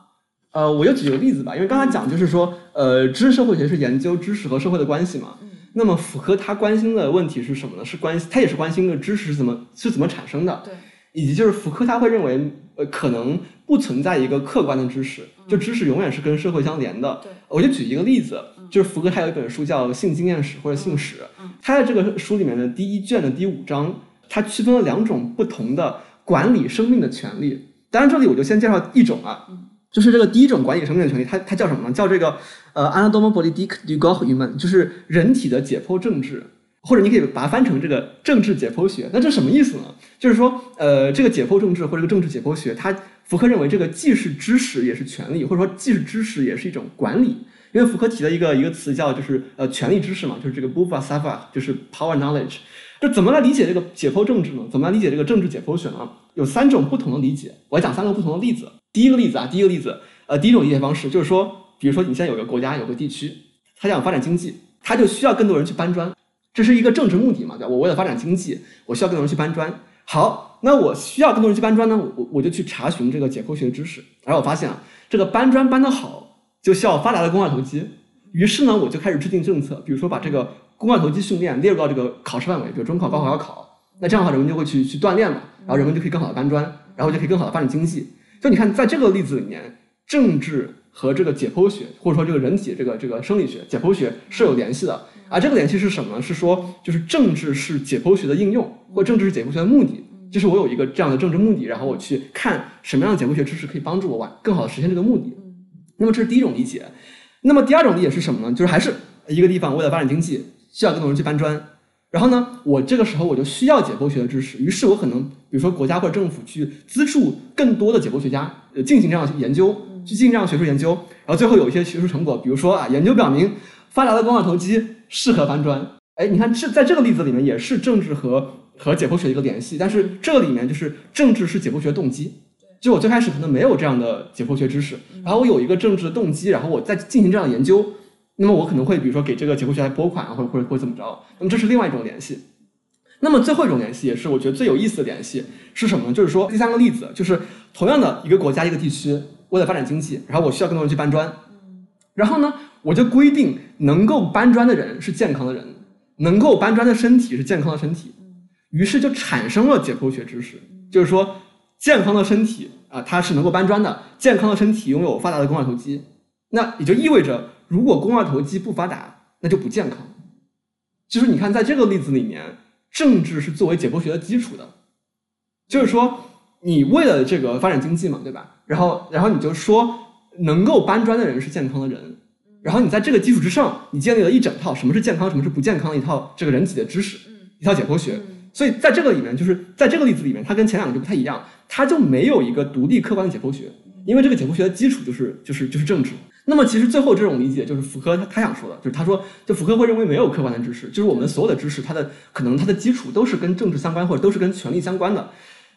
呃，我就举个例子吧，因为刚才讲就是说，呃，知识社会学是研究知识和社会的关系嘛。嗯那么福柯他关心的问题是什么呢？是关他也是关心的知识是怎么是怎么产生的，对，以及就是福柯他会认为，呃，可能不存在一个客观的知识，就知识永远是跟社会相连的。对，我就举一个例子，就是福格他有一本书叫《性经验史》或者《性史》，他在这个书里面的第一卷的第五章，他区分了两种不同的管理生命的权利。当然，这里我就先介绍一种啊。就是这个第一种管理生命的权利，它它叫什么呢？叫这个呃 anatomy politic du corps humain，就是人体的解剖政治，或者你可以把它翻成这个政治解剖学。那这什么意思呢？就是说呃这个解剖政治或者这个政治解剖学，它福柯认为这个既是知识也是权利，或者说既是知识也是一种管理。因为福柯提了一个一个词叫就是呃权力知识嘛，就是这个 b u f a s a f a 就是 power knowledge。就怎么来理解这个解剖政治呢？怎么来理解这个政治解剖学呢？有三种不同的理解，我讲三个不同的例子。第一个例子啊，第一个例子，呃，第一种理解方式就是说，比如说你现在有个国家，有个地区，他想发展经济，他就需要更多人去搬砖，这是一个政治目的嘛，对吧？我为了发展经济，我需要更多人去搬砖。好，那我需要更多人去搬砖呢，我我就去查询这个解剖学知识，然后我发现啊，这个搬砖搬得好，就需要发达的肱二头肌。于是呢，我就开始制定政策，比如说把这个肱二头肌训练列入到这个考试范围，比如中考、高考要考，那这样的话人们就会去去锻炼嘛，然后人们就可以更好的搬砖，然后就可以更好的发展经济。就你看，在这个例子里面，政治和这个解剖学，或者说这个人体这个这个生理学、解剖学是有联系的。而这个联系是什么呢？是说，就是政治是解剖学的应用，或政治是解剖学的目的。就是我有一个这样的政治目的，然后我去看什么样的解剖学知识可以帮助我完更好的实现这个目的。那么这是第一种理解。那么第二种理解是什么呢？就是还是一个地方为了发展经济，需要更多人去搬砖。然后呢，我这个时候我就需要解剖学的知识，于是我可能比如说国家或者政府去资助更多的解剖学家，呃，进行这样的研究，去进行这样的学术研究，然后最后有一些学术成果，比如说啊，研究表明发达的肱二头肌适合搬砖。哎，你看这在这个例子里面也是政治和和解剖学的一个联系，但是这里面就是政治是解剖学动机，就我最开始可能没有这样的解剖学知识，然后我有一个政治的动机，然后我再进行这样的研究。那么我可能会比如说给这个解剖学来拨款啊，或者或者或者怎么着？那么这是另外一种联系。那么最后一种联系也是我觉得最有意思的联系是什么呢？就是说第三个例子就是同样的一个国家一个地区为了发展经济，然后我需要更多人去搬砖，然后呢我就规定能够搬砖的人是健康的人，能够搬砖的身体是健康的身体，于是就产生了解剖学知识，就是说健康的身体啊它是能够搬砖的，健康的身体拥有发达的肱二头肌，那也就意味着。如果肱二头肌不发达，那就不健康。就是你看，在这个例子里面，政治是作为解剖学的基础的。就是说，你为了这个发展经济嘛，对吧？然后，然后你就说，能够搬砖的人是健康的人。然后你在这个基础之上，你建立了一整套什么是健康，什么是不健康的一套这个人体的知识，一套解剖学。所以在这个里面，就是在这个例子里面，它跟前两个就不太一样，它就没有一个独立客观的解剖学，因为这个解剖学的基础就是就是就是政治。那么其实最后这种理解就是福柯他他想说的，就是他说，就福柯会认为没有客观的知识，就是我们所有的知识，它的可能它的基础都是跟政治相关，或者都是跟权力相关的。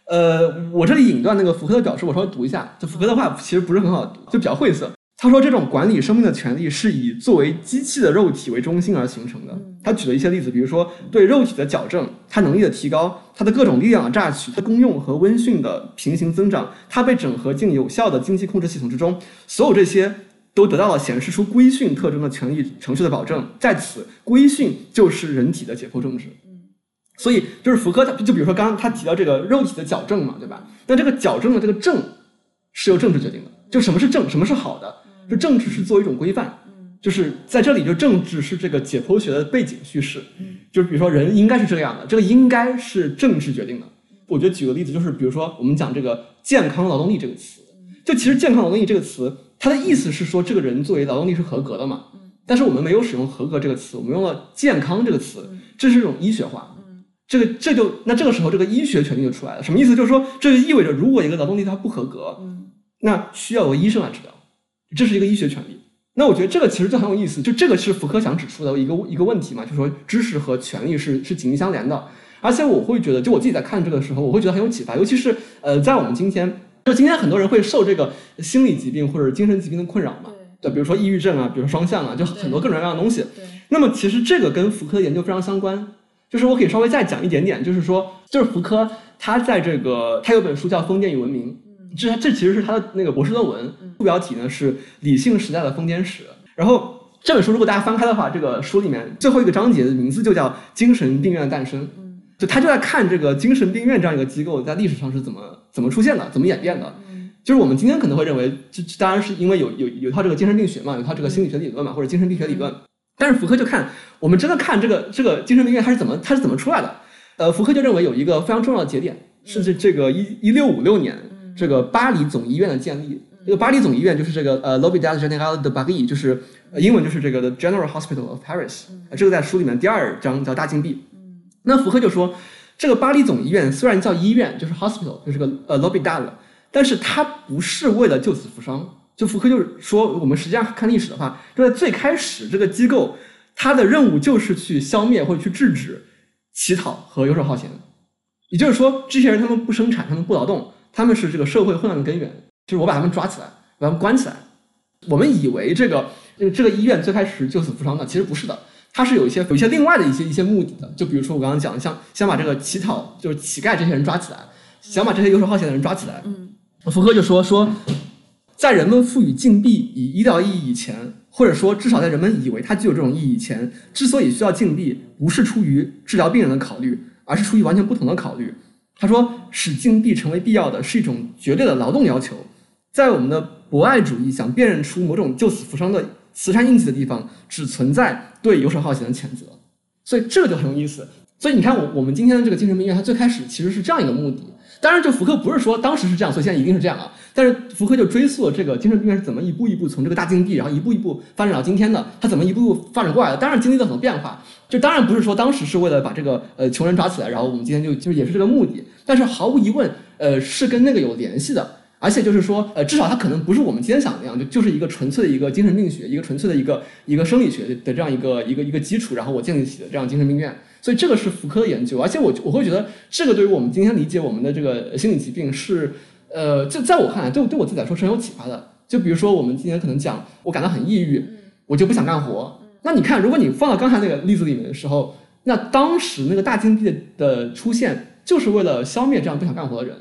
呃，我这里引段那个福柯的表示，我稍微读一下，就福柯的话其实不是很好读，就比较晦涩。他说，这种管理生命的权利是以作为机器的肉体为中心而形成的。他举了一些例子，比如说对肉体的矫正，它能力的提高，它的各种力量的榨取，它功用和温驯的平行增长，它被整合进有效的经济控制系统之中，所有这些。都得到了显示出规训特征的权利程序的保证，在此规训就是人体的解剖政治。嗯，所以就是福柯他就比如说刚刚他提到这个肉体的矫正嘛，对吧？那这个矫正的这个正是由政治决定的，就什么是正，什么是好的？就政治是作为一种规范。就是在这里就政治是这个解剖学的背景叙事。嗯，就是比如说人应该是这样的，这个应该是政治决定的。我觉得举个例子就是，比如说我们讲这个健康劳动力这个词，就其实健康劳动力这个词。它的意思是说，这个人作为劳动力是合格的嘛？但是我们没有使用“合格”这个词，我们用了“健康”这个词，这是一种医学化。这个这就那这个时候，这个医学权利就出来了。什么意思？就是说，这就意味着，如果一个劳动力它不合格，那需要由医生来治疗，这是一个医学权利。那我觉得这个其实就很有意思，就这个是福柯想指出的一个一个问题嘛，就是说知识和权利是是紧密相连的。而且我会觉得，就我自己在看这个的时候，我会觉得很有启发，尤其是呃，在我们今天。就今天很多人会受这个心理疾病或者精神疾病的困扰嘛？对，比如说抑郁症啊，比如说双向啊，就很多各种各样的东西。对。那么其实这个跟福柯的研究非常相关。就是我可以稍微再讲一点点，就是说，就是福柯他在这个他有本书叫《封建与文明》，这这其实是他的那个博士论文，副标题呢是《理性时代的封建史》。然后这本书如果大家翻开的话，这个书里面最后一个章节的名字就叫《精神病院的诞生》。嗯，就他就在看这个精神病院这样一个机构在历史上是怎么怎么出现的，怎么演变的。嗯，就是我们今天可能会认为，这这当然是因为有有有一套这个精神病学嘛，有一套这个心理学理论嘛，或者精神病学理论。但是福柯就看我们真的看这个这个精神病院它是怎么它是怎么出来的。呃，福柯就认为有一个非常重要的节点是这这个一一六五六年这个巴黎总医院的建立。这个巴黎总医院就是这个呃 l'hôpital général de Paris，就是呃英文就是这个 The General Hospital of Paris。呃这个在书里面第二章叫大禁闭。那福柯就说，这个巴黎总医院虽然叫医院，就是 hospital，就是个呃 l'hôpital，但是它不是为了救死扶伤。就福柯就是说，我们实际上看历史的话，就在最开始这个机构，它的任务就是去消灭或者去制止乞讨和游手好闲。也就是说，这些人他们不生产，他们不劳动，他们是这个社会混乱的根源。就是我把他们抓起来，把他们关起来。我们以为这个这个这个医院最开始救死扶伤的，其实不是的，它是有一些有一些另外的一些一些目的的。就比如说我刚刚讲，像想把这个乞讨就是乞丐这些人抓起来，想把这些游手好闲的人抓起来。嗯，福柯就说说，在人们赋予禁闭以医疗意义以前，或者说至少在人们以为它具有这种意义以前，之所以需要禁闭，不是出于治疗病人的考虑，而是出于完全不同的考虑。他说，使禁闭成为必要的是一种绝对的劳动要求。在我们的博爱主义想辨认出某种救死扶伤的慈善印记的地方，只存在对游手好闲的谴责，所以这个就很有意思。所以你看，我我们今天的这个精神病院，它最开始其实是这样一个目的。当然，就福柯不是说当时是这样，所以现在一定是这样啊。但是福柯就追溯了这个精神病院是怎么一步一步从这个大禁闭，然后一步一步发展到今天的，他怎么一步步发展过来的。当然经历了很多变化，就当然不是说当时是为了把这个呃穷人抓起来，然后我们今天就就也是这个目的。但是毫无疑问，呃，是跟那个有联系的。而且就是说，呃，至少它可能不是我们今天想的那样，就就是一个纯粹的一个精神病学，一个纯粹的一个一个生理学的这样一个一个一个基础，然后我建立起的这样精神病院。所以这个是福柯的研究，而且我我会觉得这个对于我们今天理解我们的这个心理疾病是，呃，就在我看来，对对我自己来说是很有启发的。就比如说我们今天可能讲，我感到很抑郁，我就不想干活。那你看，如果你放到刚才那个例子里面的时候，那当时那个大禁闭的的出现，就是为了消灭这样不想干活的人。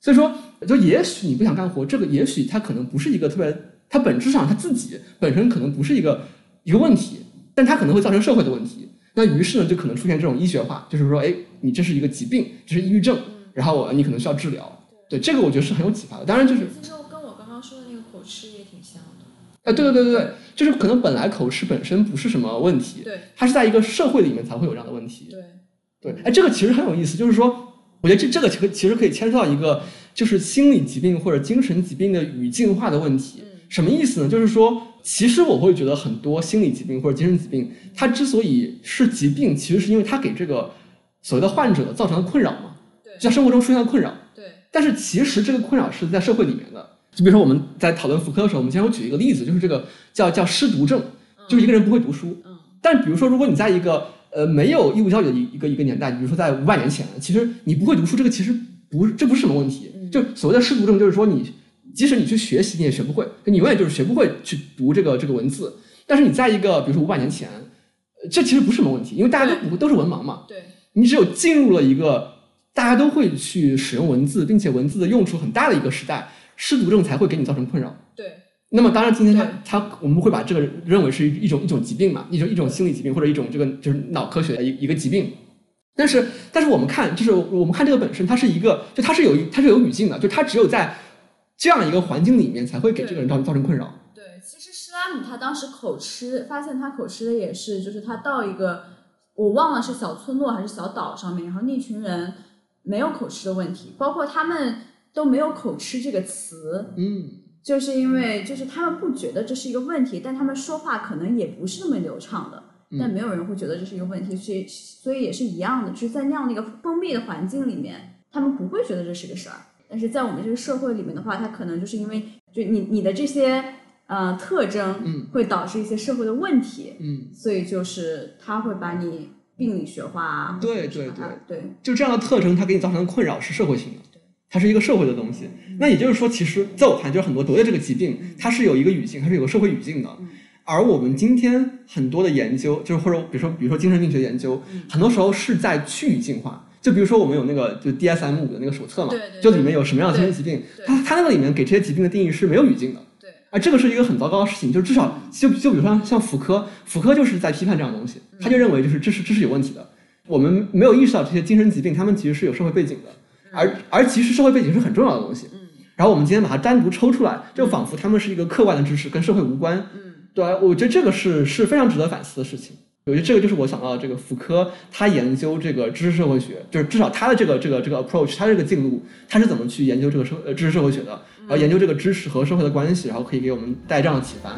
所以说，就也许你不想干活，这个也许它可能不是一个特别，它本质上它自己本身可能不是一个一个问题，但它可能会造成社会的问题。那于是呢，就可能出现这种医学化，就是说，哎，你这是一个疾病，这是抑郁症，然后我你可能需要治疗。对，这个我觉得是很有启发的。当然，就是其实跟我刚刚说的那个口吃也挺像的。哎，对对对对对，就是可能本来口吃本身不是什么问题，对它是在一个社会里面才会有这样的问题。对，对，哎，这个其实很有意思，就是说，我觉得这这个其实其实可以牵涉到一个就是心理疾病或者精神疾病的语境化的问题。嗯什么意思呢？就是说，其实我会觉得很多心理疾病或者精神疾病，它之所以是疾病，其实是因为它给这个所谓的患者造成了困扰嘛，对就在生活中出现了困扰。对，但是其实这个困扰是在社会里面的。就比如说我们在讨论福柯的时候，我们经常会举一个例子，就是这个叫叫失读症，就是一个人不会读书。嗯但比如说，如果你在一个呃没有义务教育的一一个一个年代，比如说在五百年前，其实你不会读书，这个其实不这不是什么问题。嗯就所谓的失读症，就是说你即使你去学习，你也学不会，你永远就是学不会去读这个这个文字。但是你在一个比如说五百年前，呃这其实不是什么问题，因为大家都不都是文盲嘛。对，你只有进入了一个大家都会去使用文字，并且文字的用处很大的一个时代，失读症才会给你造成困扰。对，那么当然，今天他对他我们会把这个认为是一一种一种疾病嘛，一种一种心理疾病或者一种这个就是脑科学的一一个疾病。但是但是我们看，就是我们看这个本身，它是一个就它是有它是有语境的，就它只有在这样一个环境里面才会给这个人造造成困扰。对，其实施拉姆他当时口吃，发现他口吃的也是，就是他到一个我忘了是小村落还是小岛上面，然后那群人没有口吃的问题，包括他们都没有口吃这个词，嗯，就是因为就是他们不觉得这是一个问题，但他们说话可能也不是那么流畅的，但没有人会觉得这是一个问题，所以所以也是一样的，就是在那样的一个封闭的环境里面，他们不会觉得这是个事儿。但是在我们这个社会里面的话，它可能就是因为就你你的这些呃特征，嗯，会导致一些社会的问题，嗯，所以就是他会把你病理学化对，对对对就这样的特征，它给你造成的困扰是社会性的，它是一个社会的东西。那也就是说，其实在我看来，就是很多得的这个疾病，它是有一个语境，它是有个社会语境的。而我们今天很多的研究，就是或者比如说比如说精神病学研究，很多时候是在去语境化。就比如说我们有那个就 DSM 五的那个手册嘛，对对就里面有什么样的精神疾病，对它它那个里面给这些疾病的定义是没有语境的。对，啊，这个是一个很糟糕的事情，就至少就就比如说像妇科，妇科就是在批判这样的东西，他就认为就是这是这是有问题的，我们没有意识到这些精神疾病，他们其实是有社会背景的，而而其实社会背景是很重要的东西。然后我们今天把它单独抽出来，就仿佛他们是一个客观的知识，跟社会无关。嗯，对我觉得这个是是非常值得反思的事情。我觉得这个就是我想到的这个福柯，他研究这个知识社会学，就是至少他的这个这个这个 approach，他这个进路，他是怎么去研究这个社呃知识社会学的，然后研究这个知识和社会的关系，然后可以给我们带这样的启发。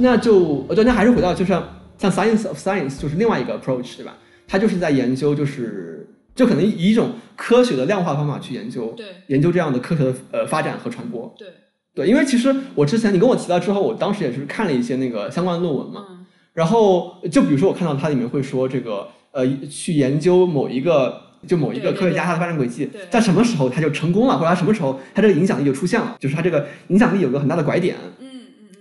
那就呃对，那还是回到就像像 science of science 就是另外一个 approach 对吧？它就是在研究就是就可能以一种科学的量化方法去研究，对，研究这样的科学的呃发展和传播。对，对，因为其实我之前你跟我提到之后，我当时也是看了一些那个相关的论文嘛，嗯然后就比如说我看到它里面会说这个呃去研究某一个。就某一个科学家他的发展轨迹，在什么时候他就成功了，或者他什么时候他这个影响力就出现了，就是他这个影响力有个很大的拐点，嗯，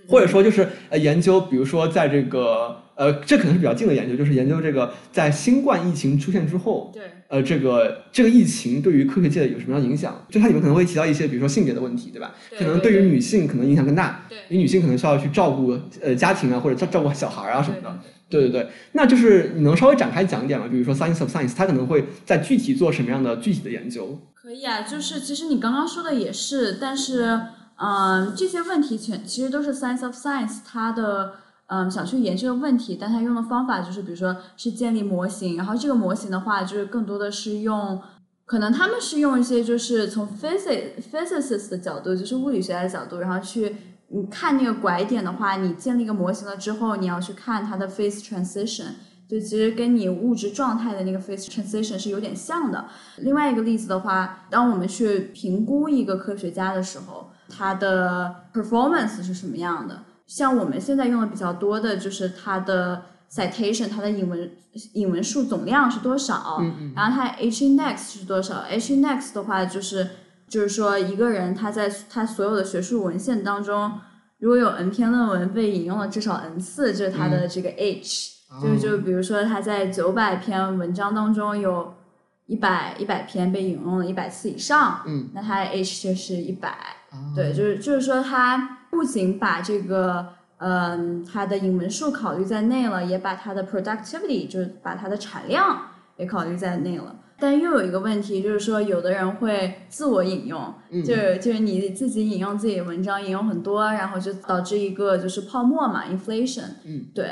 或者说就是呃研究，比如说在这个呃这可能是比较近的研究，就是研究这个在新冠疫情出现之后，对，呃这个这个疫情对于科学界有什么样的影响？就它里面可能会提到一些，比如说性别的问题，对吧？对可能对于女性可能影响更大，对因为女性可能需要去照顾呃家庭啊，或者照照顾小孩啊什么的。对对对，那就是你能稍微展开讲一点吗？比如说 Science of Science，它可能会在具体做什么样的具体的研究？可以啊，就是其实你刚刚说的也是，但是嗯，这些问题全其实都是 Science of Science 它的嗯想去研究的问题，但它用的方法就是比如说是建立模型，然后这个模型的话就是更多的是用。可能他们是用一些就是从 physics physicist 的角度，就是物理学家的角度，然后去你看那个拐点的话，你建立一个模型了之后，你要去看它的 phase transition，就其实跟你物质状态的那个 phase transition 是有点像的。另外一个例子的话，当我们去评估一个科学家的时候，他的 performance 是什么样的？像我们现在用的比较多的就是它的 citation，它的引文引文数总量是多少，嗯嗯然后它 H index 是多少？H index 的话就是就是说一个人他在他所有的学术文献当中，如果有 n 篇论文被引用了至少 n 次，就是他的这个 H。就就比如说他在九百篇文章当中有一百一百篇被引用了一百次以上，嗯，那他的 H 就是一百、啊对，就是就是说他不仅把这个嗯他的引文数考虑在内了，也把他的 productivity 就是把它的产量也考虑在内了。但又有一个问题，就是说有的人会自我引用，嗯就是就是你自己引用自己的文章，引用很多，然后就导致一个就是泡沫嘛，inflation。嗯，对，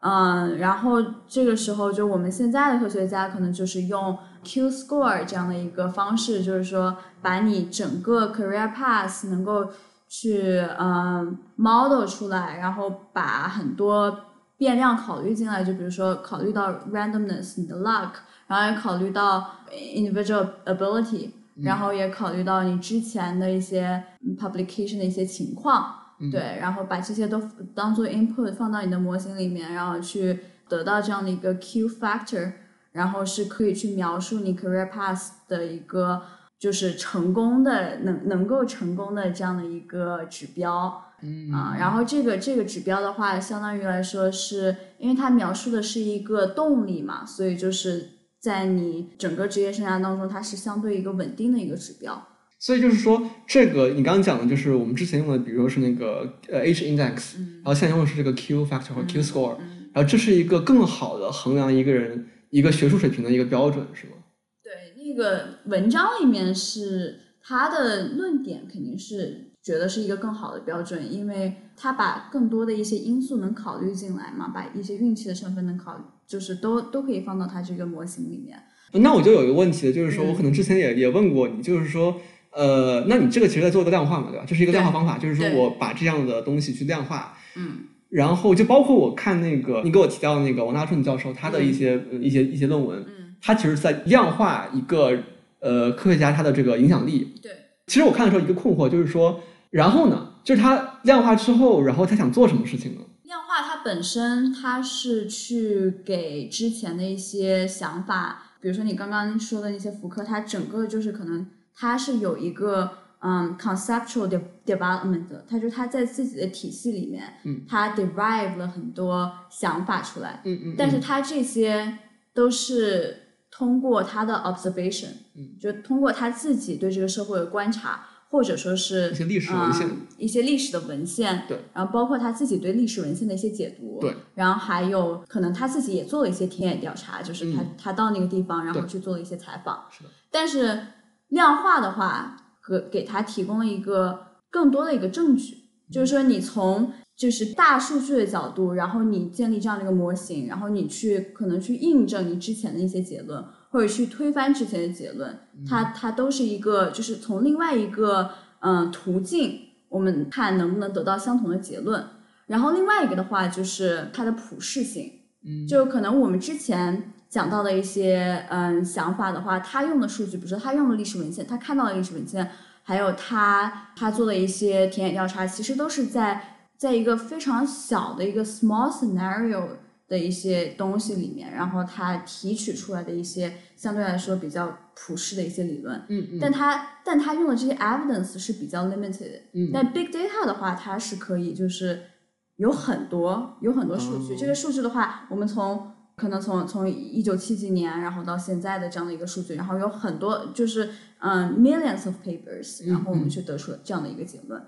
嗯，然后这个时候就我们现在的科学家可能就是用 Q score 这样的一个方式，就是说把你整个 career path 能够去嗯 model 出来，然后把很多变量考虑进来，就比如说考虑到 randomness 你的 luck，然后也考虑到 individual ability，然后也考虑到你之前的一些嗯 publication 的一些情况。对，然后把这些都当做 input 放到你的模型里面，然后去得到这样的一个 Q factor，然后是可以去描述你 career path 的一个就是成功的能能够成功的这样的一个指标。嗯啊，然后这个这个指标的话，相当于来说是因为它描述的是一个动力嘛，所以就是在你整个职业生涯当中，它是相对一个稳定的一个指标。所以就是说，这个你刚刚讲的就是我们之前用的，比如说是那个呃 H index，、然后现在用的是这个 Q factor 和 Q score，、然后这是一个更好的衡量一个人一个学术水平的一个标准，是吗？对，那个文章里面是他的论点肯定是觉得是一个更好的标准，因为他把更多的一些因素能考虑进来嘛，把一些运气的成分能考，就是都都可以放到他这个模型里面。那我就有一个问题了，就是说嗯我可能之前也也问过你，就是说，呃，那你这个其实在做一个量化嘛，对吧？这是一个量化方法，就是说我把这样的东西去量化，嗯然后就包括我看那个你给我提到的那个王大顺教授他的一些、呃一些一些论文，嗯，他其实在量化一个呃科学家他的这个影响力，对。其实我看的时候一个困惑就是说，然后呢，就是他量化之后，然后他想做什么事情呢？量化它本身，它是去给之前的一些想法，比如说你刚刚说的那些福柯，它整个就是可能它是有一个嗯 conceptual de development 的，它就是它在自己的体系里面，嗯，它 derive 了很多想法出来，嗯嗯，但是他这些都是通过他的 observation，嗯，就通过他自己对这个社会的观察。或者说是一些历史文献，一些历史的文献，对，然后包括他自己对历史文献的一些解读，对，然后还有可能他自己也做了一些田野调查，就是他他到那个地方，然后去做了一些采访，是的。但是量化的话，和给他提供了一个更多的一个证据，就是说你从就是大数据的角度，然后你建立这样的一个模型，然后你去可能去印证你之前的一些结论。或者去推翻之前的结论，它它都是一个，就是从另外一个嗯途径，我们看能不能得到相同的结论。然后另外一个的话，就是它的普适性，嗯，就可能我们之前讲到的一些嗯想法的话，他用的数据，比如说他用的历史文献，他看到的历史文献，还有他他做的一些田野调查，其实都是在在一个非常小的一个 small scenario。的一些东西里面，然后他提取出来的一些相对来说比较普世的一些理论，嗯嗯，但他但他用的这些 evidence 是比较 limited，嗯，但 big data 的话，它是可以就是有很多有很多数据，这个数据的话，我们从可能从从一九七几年，然后到现在的这样的一个数据，然后有很多就是嗯 millions of papers，然后我们就得出了这样的一个结论，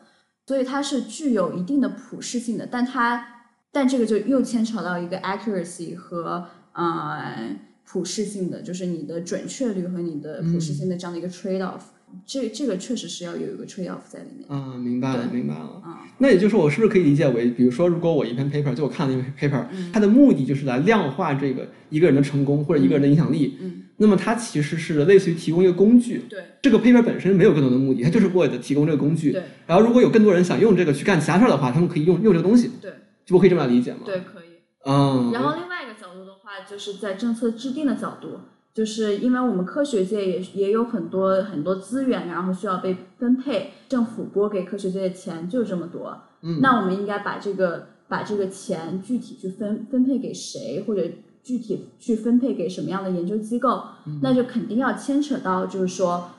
所以它是具有一定的普适性的，但它。但这个就又牵扯到一个 accuracy 和呃普适性的，就是你的准确率和你的普适性的这样的一个 trade off。这这个确实是要有一个 trade off 在里面。嗯，明白了，明白了。那也就是说，我是不是可以理解为，比如说，如果我一篇 paper，就我看了一篇 paper，它的目的就是来量化这个一个人的成功或者一个人的影响力。嗯。那么它其实是类似于提供一个工具。对。这个 paper 本身没有更多的目的，它就是为了提供这个工具。对。然后，如果有更多人想用这个去干其他事儿的话，他们可以用用这个东西。对。就我可以这么来理解吗？对，可以。嗯。然后另外一个角度的话，就是在政策制定的角度，就是因为我们科学界也也有很多很多资源，然后需要被分配，政府拨给科学界的钱就这么多。嗯。那我们应该把这个把这个钱具体去分分配给谁，或者具体去分配给什么样的研究机构？那就肯定要牵扯到，就是说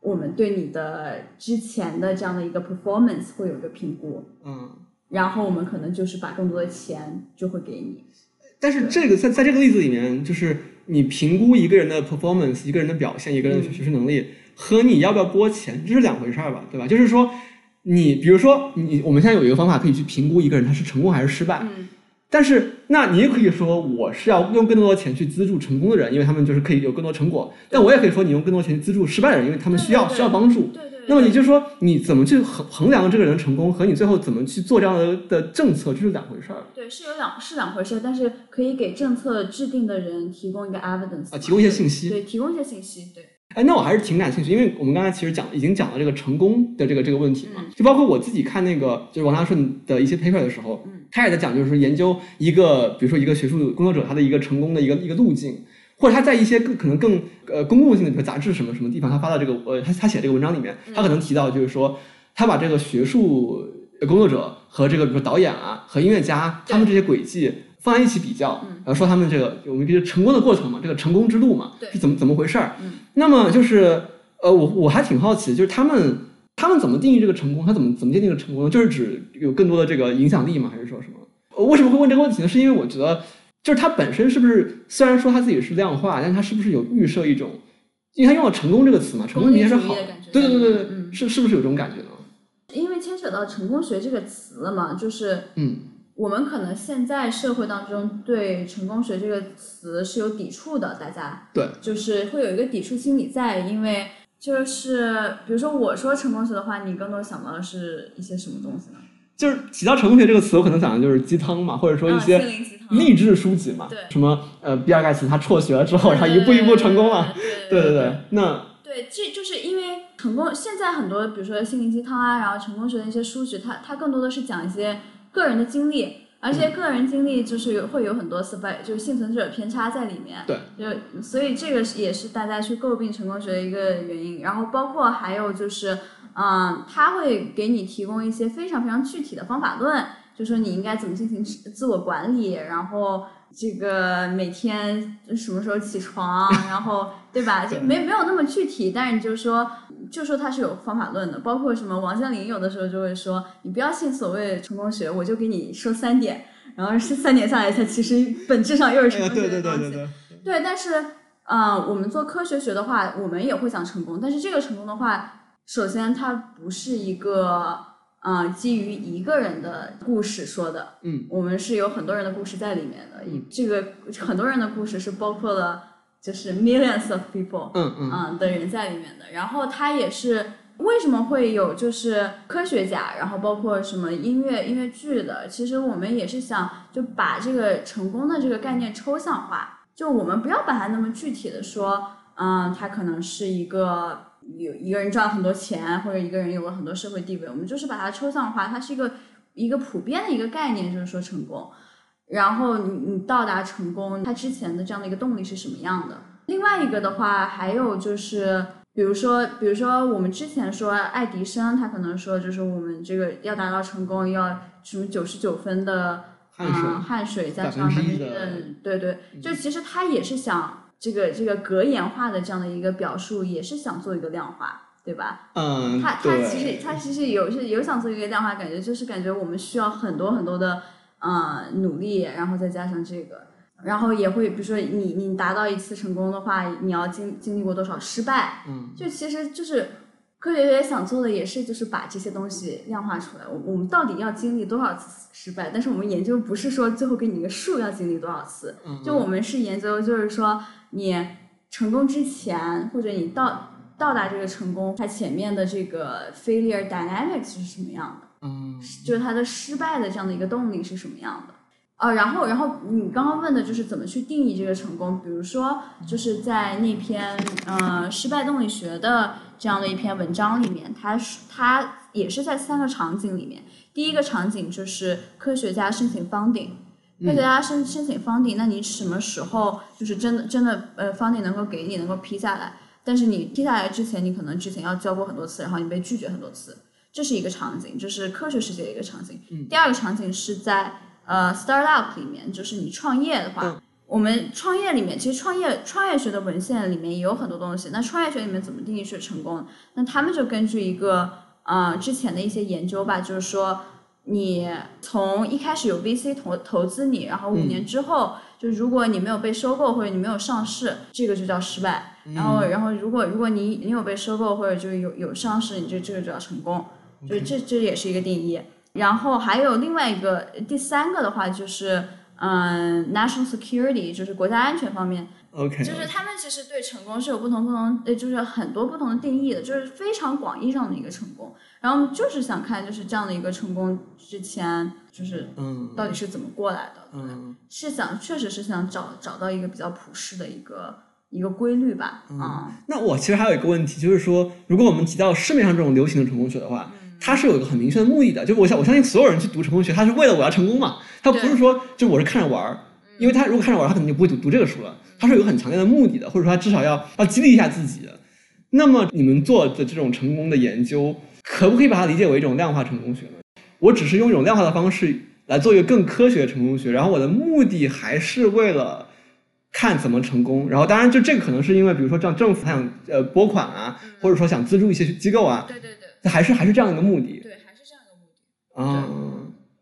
我们对你的之前的这样的一个 performance 会有一个评估。嗯。然后我们可能就是把更多的钱就会给你，但是这个在在这个例子里面，就是你评估一个人的 performance，一个人的表现，一个人的学习能力，和你要不要拨钱，这是两回事儿吧，对吧？就是说，你比如说你，我们现在有一个方法可以去评估一个人他是成功还是失败，嗯，但是那你也可以说我是要用更多的钱去资助成功的人，因为他们就是可以有更多成果，但我也可以说你用更多钱资助失败的人，因为他们需要需要帮助。那么你就说，你怎么去衡衡量这个人成功，和你最后怎么去做这样的的政策，这是两回事儿。对，是有两是两回事儿，但是可以给政策制定的人提供一个 evidence 啊，提供一些信息。对，提供一些信息。对。哎，那我还是挺感兴趣，因为我们刚才其实讲已经讲了这个成功的这个这个问题嘛，就包括我自己看那个就是王大顺的一些 paper 的时候，嗯，他也在讲，就是研究一个比如说一个学术工作者他的一个成功的一个一个路径。或者他在一些更可能更呃公共性的，比如杂志什么什么地方，他发到这个呃他他写这个文章里面，他可能提到就是说，他把这个学术工作者和这个比如说导演啊和音乐家他们这些轨迹放在一起比较，然后说他们这个我们这个成功的过程嘛，这个成功之路嘛是怎么怎么回事儿？那么就是呃我我还挺好奇，就是他们他们怎么定义这个成功？他怎么怎么界定这个成功呢？就是指有更多的这个影响力吗？还是说什么？我为什么会问这个问题呢？是因为我觉得。就是它本身是不是虽然说它自己是量化，但是它是不是有预设一种？因为它用了“成功”这个词嘛，成功明显是好，对对对对，是是不是有这种感觉呢？因为牵扯到成功学这个词了嘛，就是嗯，我们可能现在社会当中对成功学这个词是有抵触的，大家对，就是会有一个抵触心理在，因为就是比如说我说成功学的话，你更多想到的是一些什么东西呢？就是提到成功学这个词，我可能想的就是鸡汤嘛，或者说一些励志书籍嘛，什么呃，比尔盖茨他辍学了之后，他一步一步成功了，对对对。那对，这就是因为成功。现在很多比如说心灵鸡汤啊，然后成功学的一些书籍，它它更多的是讲一些个人的经历，而且个人经历就是有会有很多 survive 就是幸存者偏差在里面。对。就所以这个也是大家去诟病成功学的一个原因。然后包括还有就是，嗯，他会给你提供一些非常非常具体的方法论，就说你应该怎么进行自我管理，然后这个每天什么时候起床，然后对吧？就没没有那么具体，但是你就说。就说他是有方法论的，包括什么王健林有的时候就会说，你不要信所谓成功学，我就给你说三点，然后是三点下来，它其实本质上又是成功学的东西。对对对对对。对，但是，嗯、呃，我们做科学学的话，我们也会讲成功，但是这个成功的话，首先它不是一个，呃，基于一个人的故事说的，嗯，我们是有很多人的故事在里面的，嗯、这个很多人的故事是包括了。就是 millions of people，嗯嗯。嗯的人在里面的，然后他也是为什么会有就是科学家，然后包括什么音乐音乐剧的，其实我们也是想就把这个成功的这个概念抽象化，就我们不要把它那么具体的说，嗯，它可能是一个有一个人赚了很多钱，或者一个人有了很多社会地位，我们就是把它抽象化，它是一个一个普遍的一个概念，就是说成功。然后你你到达成功，它之前的这样的一个动力是什么样的？另外一个的话，还有就是，比如说，比如说我们之前说爱迪生，他可能说就是我们这个要达到成功，要什么九十九分的汗水，嗯、汗水加上百分之的，对对，就其实他也是想这个这个格言化的这样的一个表述，也是想做一个量化。对吧？嗯，他他其实他其实有是有想做一个量化，感觉就是感觉我们需要很多很多的。呃，努力，然后再加上这个，然后也会，比如说你你达到一次成功的话，你要经经历过多少失败？嗯，就其实就是科学家想做的也是，就是把这些东西量化出来。我我们到底要经历多少次失败？但是我们研究不是说最后给你一个数要经历多少次，嗯、就我们是研究，就是说你成功之前，或者你到到达这个成功，它前面的这个 failure dynamics 是什么样的？嗯，就是它的失败的这样的一个动力是什么样的啊？然后，然后你刚刚问的就是怎么去定义这个成功？比如说，就是在那篇呃失败动力学的这样的一篇文章里面，它是它也是在三个场景里面。第一个场景就是科学家申请 funding，科学家申申请 funding，那你什么时候就是真的真的呃 funding 能够给你能够批下来？但是你批下来之前，你可能之前要交过很多次，然后你被拒绝很多次。这是一个场景，这是科学世界的一个场景。嗯、第二个场景是在呃 startup 里面，就是你创业的话，嗯、我们创业里面其实创业创业学的文献里面也有很多东西。那创业学里面怎么定义是成功？那他们就根据一个呃之前的一些研究吧，就是说你从一开始有 VC 投投资你，然后五年之后，嗯、就如果你没有被收购或者你没有上市，这个就叫失败。然后然后如果如果你你有被收购或者就是有有上市，你就这个就叫成功。就这这也是一个定义，然后还有另外一个第三个的话就是，嗯，national security 就是国家安全方面。OK。就是他们其实对成功是有不同不同，呃，就是很多不同的定义的，就是非常广义上的一个成功。然后我们就是想看，就是这样的一个成功之前，就是嗯，到底是怎么过来的？嗯，是想确实是想找找到一个比较普世的一个一个规律吧。嗯，嗯那我其实还有一个问题，就是说，如果我们提到市面上这种流行的成功学的话。它是有一个很明确的目的的，就我相我相信所有人去读成功学，他是为了我要成功嘛，他不是说就我是看着玩儿，因为他如果看着玩儿，他肯定就不会读读这个书了，他是有很强烈的目的的，或者说他至少要要激励一下自己的。那么你们做的这种成功的研究，可不可以把它理解为一种量化成功学呢？我只是用一种量化的方式来做一个更科学的成功学，然后我的目的还是为了看怎么成功。然后当然就这个可能是因为，比如说像政府他想呃拨款啊，或者说想资助一些机构啊，对对对。还是还是这样一个目的，对，还是这样一个目的。啊，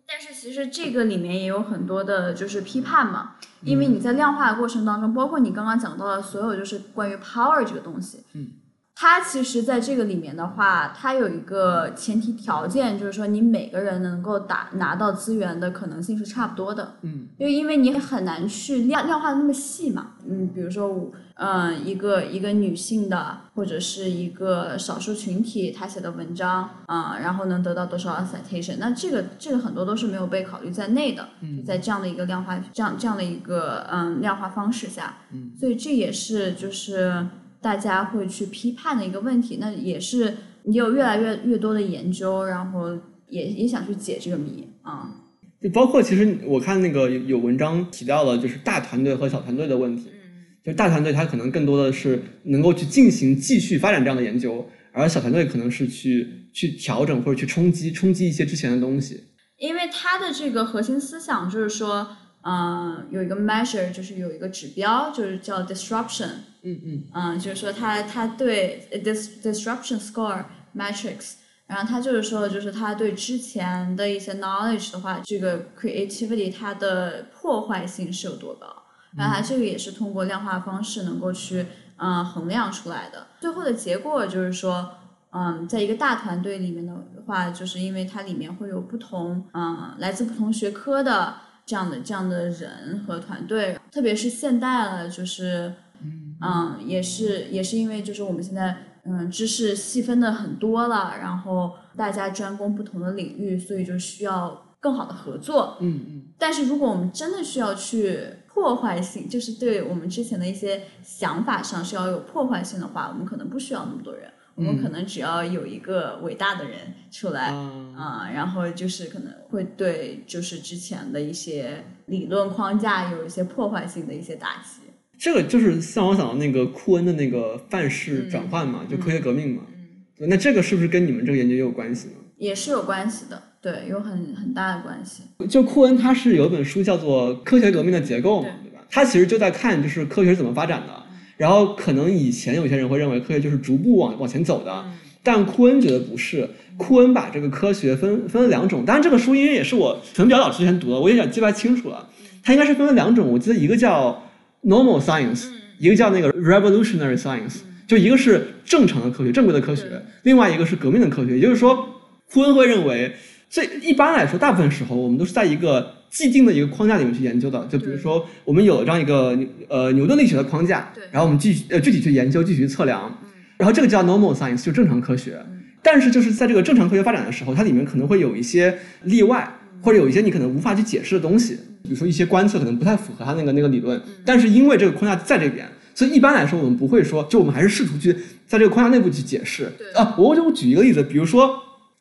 但是其实这个里面也有很多的，就是批判嘛，因为你在量化的过程当中，包括你刚刚讲到的所有，就是关于 power 这个东西，嗯，它其实在这个里面的话，它有一个前提条件，就是说你每个人能够打拿到资源的可能性是差不多的，嗯，因为因为你很难去量量化的那么细嘛，嗯，比如说我。嗯，一个一个女性的，或者是一个少数群体，她写的文章，啊、嗯，然后能得到多少 citation？那这个这个很多都是没有被考虑在内的，嗯、在这样的一个量化这样这样的一个嗯量化方式下，嗯，所以这也是就是大家会去批判的一个问题。那也是你有越来越越多的研究，然后也也想去解这个谜啊。就包括其实我看那个有有文章提到了，就是大团队和小团队的问题。就大团队它可能更多的是能够去进行继续发展这样的研究，而小团队可能是去去调整或者去冲击冲击一些之前的东西。因为它的这个核心思想就是说，嗯，有一个 measure，就是有一个指标，就是叫 disruption。嗯嗯。嗯，就是说它它对 dis disruption score matrix，然后他就是说，就是他对之前的一些 knowledge 的话，这个 creativity 它的破坏性是有多高。然后它这个也是通过量化方式能够去嗯衡量出来的。最后的结果就是说，嗯，在一个大团队里面的话，就是因为它里面会有不同嗯来自不同学科的这样的这样的人和团队，特别是现代了，就是嗯也是也是因为就是我们现在嗯知识细分的很多了，然后大家专攻不同的领域，所以就需要更好的合作。嗯嗯。但是如果我们真的需要去破坏性就是对我们之前的一些想法上是要有破坏性的话，我们可能不需要那么多人，我们可能只要有一个伟大的人出来啊，然后就是可能会对就是之前的一些理论框架有一些破坏性的一些打击。这个就是像我想到那个库恩的那个范式转换嘛，就科学革命嘛。那这个是不是跟你们这个研究也有关系呢？也是有关系的。对，有很很大的关系。就库恩，他是有一本书叫做《科学革命的结构》嘛，对吧？他其实就在看，就是科学是怎么发展的。然后可能以前有些人会认为科学就是逐步往往前走的，但库恩觉得不是。库恩把这个科学分分了两种。当然，这个书因为也是我可能比较早之前读的，我也想记不太清楚了。它应该是分为两种，我记得一个叫 normal science，一个叫那个 revolutionary science。就一个是正常的科学、正规的科学，另外一个是革命的科学。也就是说，库恩会认为。所以一般来说，大部分时候我们都是在一个既定的一个框架里面去研究的。就比如说，我们有了这样一个呃牛顿力学的框架，然后我们继续呃具体去研究、继续测量，然后这个叫 normal science，就正常科学。但是就是在这个正常科学发展的时候，它里面可能会有一些例外，或者有一些你可能无法去解释的东西。比如说一些观测可能不太符合它那个那个理论，但是因为这个框架在这边，所以一般来说我们不会说，就我们还是试图去在这个框架内部去解释。啊，我就举一个例子，比如说。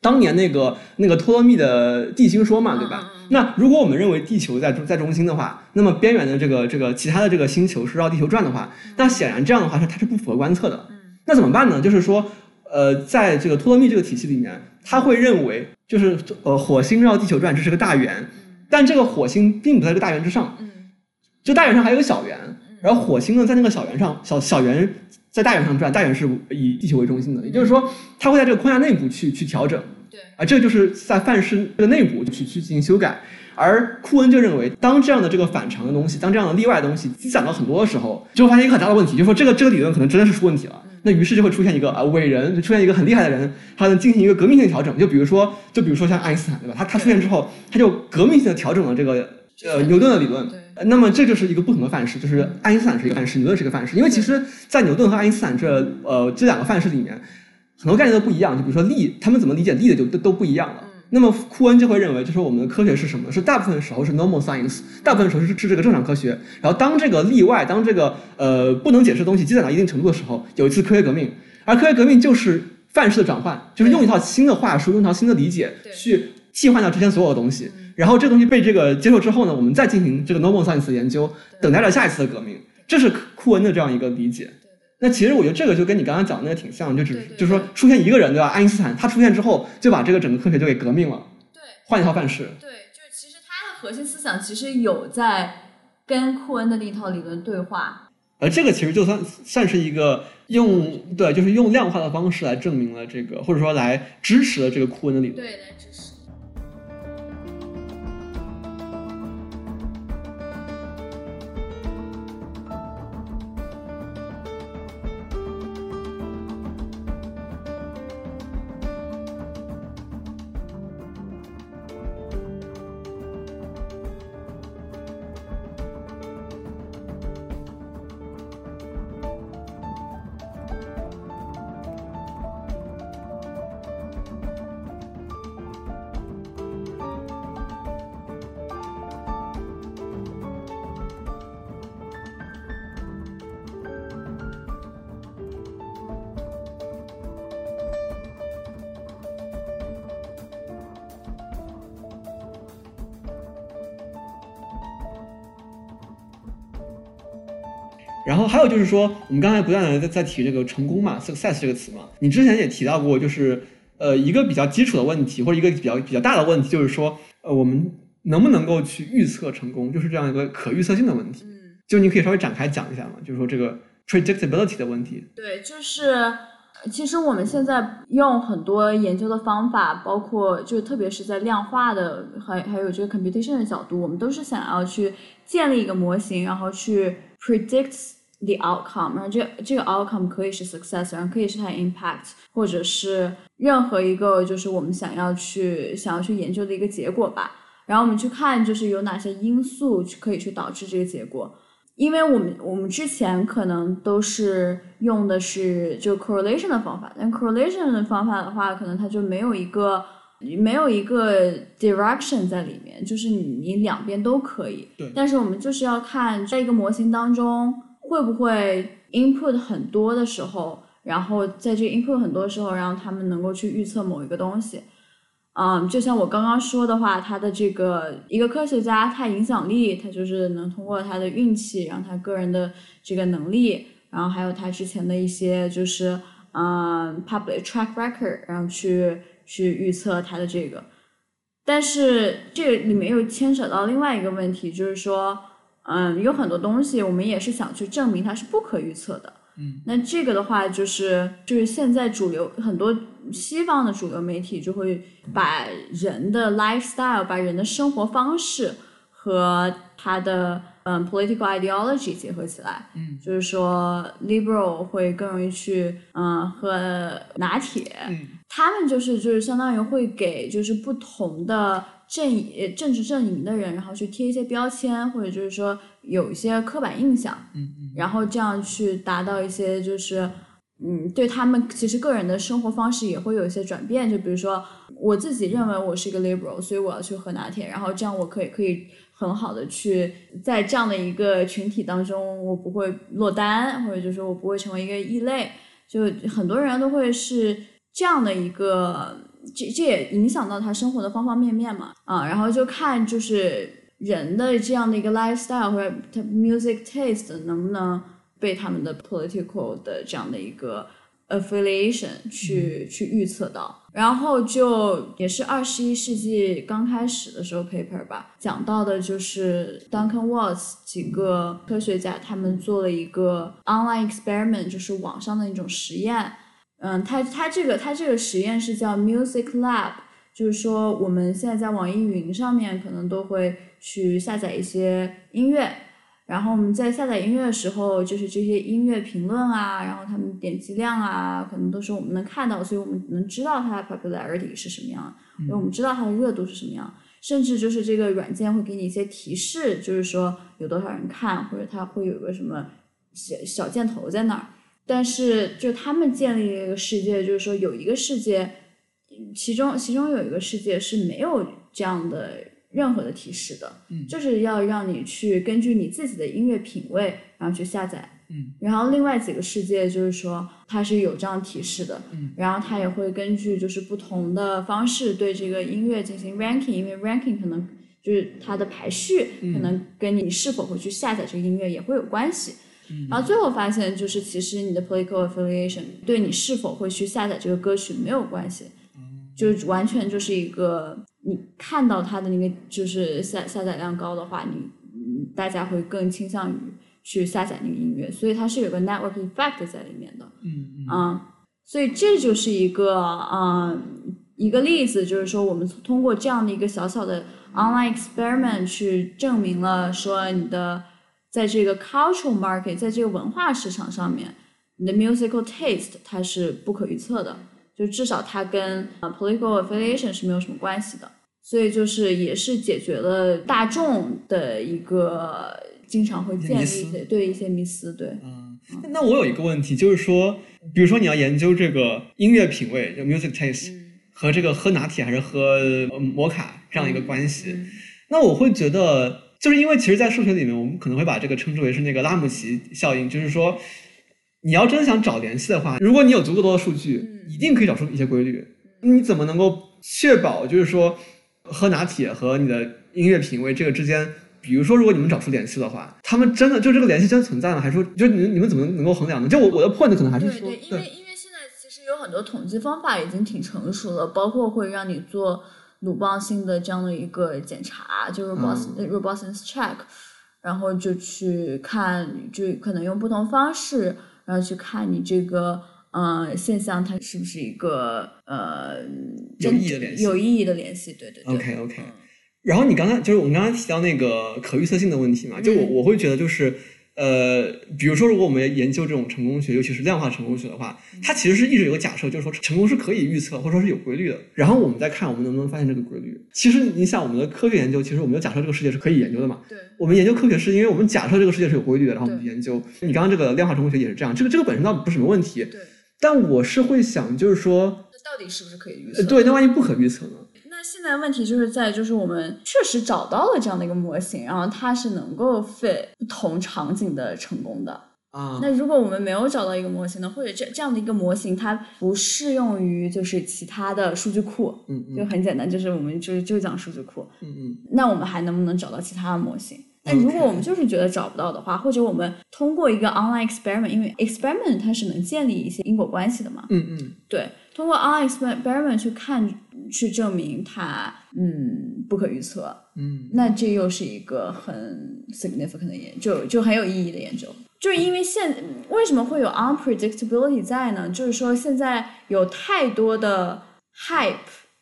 当年那个那个托勒密的地心说嘛，对吧？那如果我们认为地球在在中心的话，那么边缘的这个这个其他的这个星球是绕地球转的话，那显然这样的话是它是不符合观测的。那怎么办呢？就是说，呃，在这个托勒密这个体系里面，他会认为就是呃火星绕地球转这是个大圆，但这个火星并不在这个大圆之上，就大圆上还有个小圆，然后火星呢在那个小圆上，小小圆。在大圆上转，大圆是以地球为中心的，也就是说，它会在这个框架内部去去调整。对，啊，这就是在范式这个内部去去进行修改。而库恩就认为，当这样的这个反常的东西，当这样的例外的东西积攒到很多的时候，就会发现一个很大的问题，就是说这个这个理论可能真的是出问题了。那于是就会出现一个啊伟人，就出现一个很厉害的人，他能进行一个革命性的调整。就比如说，就比如说像爱因斯坦，对吧？他他出现之后，他就革命性的调整了这个呃牛顿的理论。那么这就是一个不同的范式，就是爱因斯坦是一个范式，牛顿是一个范式。因为其实，在牛顿和爱因斯坦这呃这两个范式里面，很多概念都不一样。就比如说力，他们怎么理解力的就都都不一样了。那么库恩就会认为，就是我们的科学是什么？是大部分时候是 normal science，大部分时候是是这个正常科学。然后当这个例外，当这个呃不能解释的东西积攒到一定程度的时候，有一次科学革命。而科学革命就是范式的转换，就是用一套新的话术，用一套新的理解去替换掉之前所有的东西。然后这东西被这个接受之后呢，我们再进行这个 normal science 的研究，等待着下一次的革命。这是库恩的这样一个理解。那其实我觉得这个就跟你刚刚讲的那个挺像，就只就是说出现一个人对吧？爱因斯坦他出现之后就把这个整个科学就给革命了。对，换一套范式。对，就是其实他的核心思想其实有在跟库恩的那一套理论对话。而这个其实就算算是一个用对，就是用量化的方式来证明了这个，或者说来支持了这个库恩的理论。对，来支持。有就是说，我们刚才不断的在在提这个成功嘛，success 这个词嘛，你之前也提到过，就是呃一个比较基础的问题或者一个比较比较大的问题，就是说呃我们能不能够去预测成功，就是这样一个可预测性的问题。嗯，就你可以稍微展开讲一下嘛，就是说这个 predictability 的问题。对，就是其实我们现在用很多研究的方法，包括就特别是在量化的，还还有这个 computation 的角度，我们都是想要去建立一个模型，然后去 predict the outcome，然后这这个 outcome 可以是 success，然后可以是它的 impact，或者是任何一个就是我们想要去想要去研究的一个结果吧。然后我们去看就是有哪些因素去可以去导致这个结果。因为我们我们之前可能都是用的是就 correlation 的方法，但 correlation 的方法的话，可能它就没有一个没有一个 direction 在里面，就是你你两边都可以。对。但是我们就是要看在一个模型当中会不会 input 很多的时候，然后在这 input 很多时候，让他们能够去预测某一个东西。嗯，就像我刚刚说的话，他的这个一个科学家，他影响力，他就是能通过他的运气，然后他个人的这个能力，然后还有他之前的一些就是嗯 public track record，然后去去预测他的这个。但是这里面又牵扯到另外一个问题，就是说，嗯，有很多东西我们也是想去证明它是不可预测的。嗯，那这个的话，就是就是现在主流很多西方的主流媒体就会把人的 lifestyle，把人的生活方式和他的嗯 political ideology 结合起来。嗯，就是说 liberal 会更容易去嗯喝拿铁，嗯，他们就是就是相当于会给就是不同的阵营政治阵营的人，然后去贴一些标签，或者就是说有一些刻板印象。嗯嗯。然后这样去达到一些就是，嗯，对他们其实个人的生活方式也会有一些转变。就比如说，我自己认为我是一个 liberal，所以我要去喝拿铁，然后这样我可以可以很好的去在这样的一个群体当中，我不会落单，或者就是我不会成为一个异类。就很多人都会是这样的一个，这这也影响到他生活的方方面面嘛。啊，然后就看就是。人的这样的一个 lifestyle 或者他 music taste 能不能被他们的 political 的这样的一个 affiliation 去去预测到，然后就也是二十一世纪刚开始的时候 paper 吧，讲到的就是 Duncan Watts 几个科学家他们做了一个 online experiment，就是网上的一种实验，嗯，他他这个他这个实验是叫 music lab，就是说我们现在在网易云上面可能都会。去下载一些音乐，然后我们在下载音乐的时候，就是这些音乐评论啊，然后他们点击量啊，可能都是我们能看到，所以我们能知道它的 popularity 是什么样，因为我们知道它的热度是什么样，甚至就是这个软件会给你一些提示，就是说有多少人看，或者它会有个什么小小箭头在那儿。但是就他们建立了一个世界，就是说有一个世界，其中其中有一个世界是没有这样的。任何的提示的，嗯，就是要让你去根据你自己的音乐品味，然后去下载，嗯，然后另外几个世界就是说它是有这样提示的，嗯，然后它也会根据就是不同的方式对这个音乐进行 ranking，因为 ranking 可能就是它的排序可能跟你是否会去下载这个音乐也会有关系，嗯，然后最后发现就是其实你的 political affiliation 对你是否会去下载这个歌曲没有关系，就完全就是一个。你看到它的那个就是下下载量高的话，你大家会更倾向于去下载那个音乐，所以它是有个 network effect 在里面的。嗯嗯。所以这就是一个嗯一个例子，就是说我们通过这样的一个小小的 online experiment 去证明了说你的在这个 cultural market 在这个文化市场上面，你的 musical taste 它是不可预测的。就至少它跟啊 political affiliation 是没有什么关系的，所以就是也是解决了大众的一个经常会建立一些对一些迷思，对。嗯，那我有一个问题，就是说，比如说你要研究这个音乐品味，就 music taste，和这个喝拿铁还是喝摩卡这样一个关系，那我会觉得，就是因为其实，在数学里面，我们可能会把这个称之为是那个拉姆齐效应，就是说。你要真想找联系的话，如果你有足够多的数据，一定可以找出一些规律。你怎么能够确保，就是说喝拿铁和你的音乐品味这个之间比如说，如果你们找出联系的话，他们真的就这个联系真的存在吗？还是说，就你你们怎么能够衡量呢？就我我的 point 可能还是说，对对，因为因为现在其实有很多统计方法已经挺成熟了，包括会让你做鲁棒性的这样的一个检查，就是 robust、robustness check，然后就去看，就可能用不同方式，然后去看你这个。呃，现象它是不是一个呃有意义的联系？有意义的联系，对对对。OK OK。然后你刚才就是我们刚刚提到那个可预测性的问题嘛，就我我会觉得就是呃，比如说如果我们研究这种成功学，尤其是量化成功学的话，它其实是一直有个假设，就是说成功是可以预测或者说是有规律的。然后我们再看我们能不能发现这个规律。其实你想，我们的科学研究，其实我们就假设这个世界是可以研究的嘛。对。我们研究科学是因为我们假设这个世界是有规律的，然后我们去研究。你刚刚这个量化成功学也是这样，这个这个本身倒不是什么问题。对。但我是会想，就是说，那到底是不是可以预测？对，那万一不可预测呢？那现在问题就是在，就是我们确实找到了这样的一个模型，然后它是能够 fit 不同场景的成功的啊。那如果我们没有找到一个模型呢，或者这这样的一个模型它不适用于就是其他的数据库，嗯，就很简单，就是我们就是就讲数据库，嗯嗯，那我们还能不能找到其他的模型？那如果我们就是觉得找不到的话，或者我们通过一个 online experiment，因为 experiment 它是能建立一些因果关系的嘛，嗯嗯，对，通过 online experiment 去看去证明它嗯不可预测，嗯，那这又是一个很 significant 的研究，就很有意义的研究，就是因为现为什么会有 unpredictability 在呢？就是说现在有太多的 hype，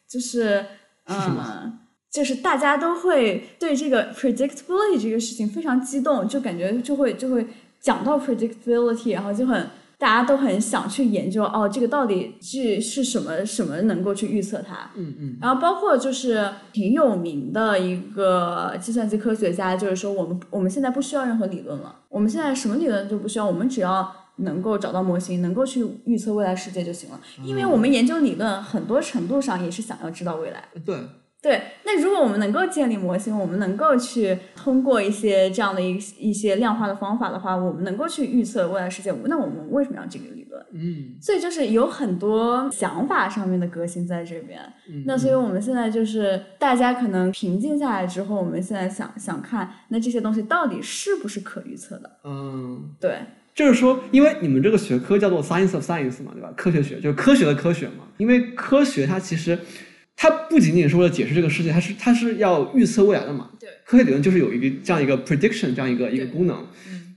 就是嗯。就是大家都会对这个 predictability 这个事情非常激动，就感觉就会就会讲到 predictability，然后就很大家都很想去研究哦，这个到底是是什么什么能够去预测它？嗯嗯。然后包括就是挺有名的一个计算机科学家，就是说我们我们现在不需要任何理论了，我们现在什么理论都不需要，我们只要能够找到模型，能够去预测未来世界就行了，因为我们研究理论很多程度上也是想要知道未来。对。对，那如果我们能够建立模型，我们能够去通过一些这样的一一些量化的方法的话，我们能够去预测未来世界。那我们为什么要这个理论？嗯，所以就是有很多想法上面的革新在这边。那所以我们现在就是大家可能平静下来之后，我们现在想想看，那这些东西到底是不是可预测的？嗯，对，就是说，因为你们这个学科叫做 science of science 嘛，对吧？科学学就是科学的科学嘛。因为科学它其实。它不仅仅是为了解释这个世界，它是它是要预测未来的嘛？对，科学理论就是有一个这样一个 prediction 这样一个一个功能。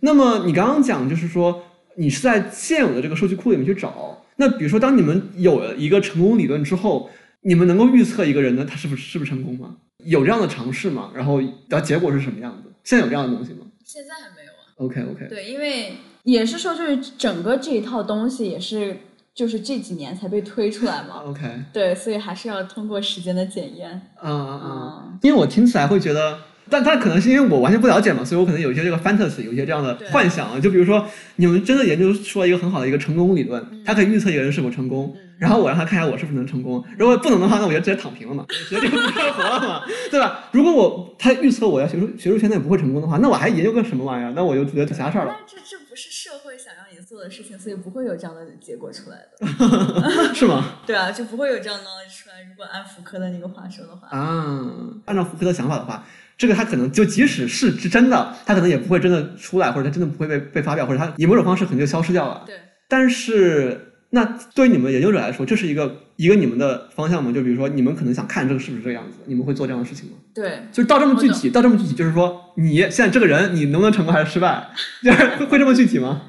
那么你刚刚讲就是说，你是在现有的这个数据库里面去找。那比如说，当你们有了一个成功理论之后，你们能够预测一个人呢，他是不是是不是成功吗？有这样的尝试吗？然后的结果是什么样子？现在有这样的东西吗？现在还没有啊。OK OK。对，因为也是说，就是整个这一套东西也是。就是这几年才被推出来嘛，OK，对，所以还是要通过时间的检验。嗯嗯嗯，因为我听起来会觉得，但但可能是因为我完全不了解嘛，所以我可能有一些这个 fantasy，有一些这样的幻想啊。就比如说，你们真的研究出了一个很好的一个成功理论，它可以预测一个人是否成功，然后我让他看一下我是不是能成功。如果不能的话，那我就直接躺平了嘛，直接就不干活了嘛，对吧？如果我他预测我要学术学术圈内不会成功的话，那我还研究个什么玩意儿？那我就觉得挺瞎事儿了。这这不是社会想要。做的事情，所以不会有这样的结果出来的，[LAUGHS] 是吗？[LAUGHS] 对啊，就不会有这样的出来。如果按福柯的那个话说的话，啊，按照福柯的想法的话，这个他可能就即使是是真的，他可能也不会真的出来，或者他真的不会被被发表，或者他以某种方式可能就消失掉了。对。但是，那对于你们研究者来说，这是一个一个你们的方向吗？就比如说，你们可能想看这个是不是这个样子，你们会做这样的事情吗？对。就到这么具体，到这么具体，就是说，你现在这个人，你能不能成功还是失败？[LAUGHS] 就是会这么具体吗？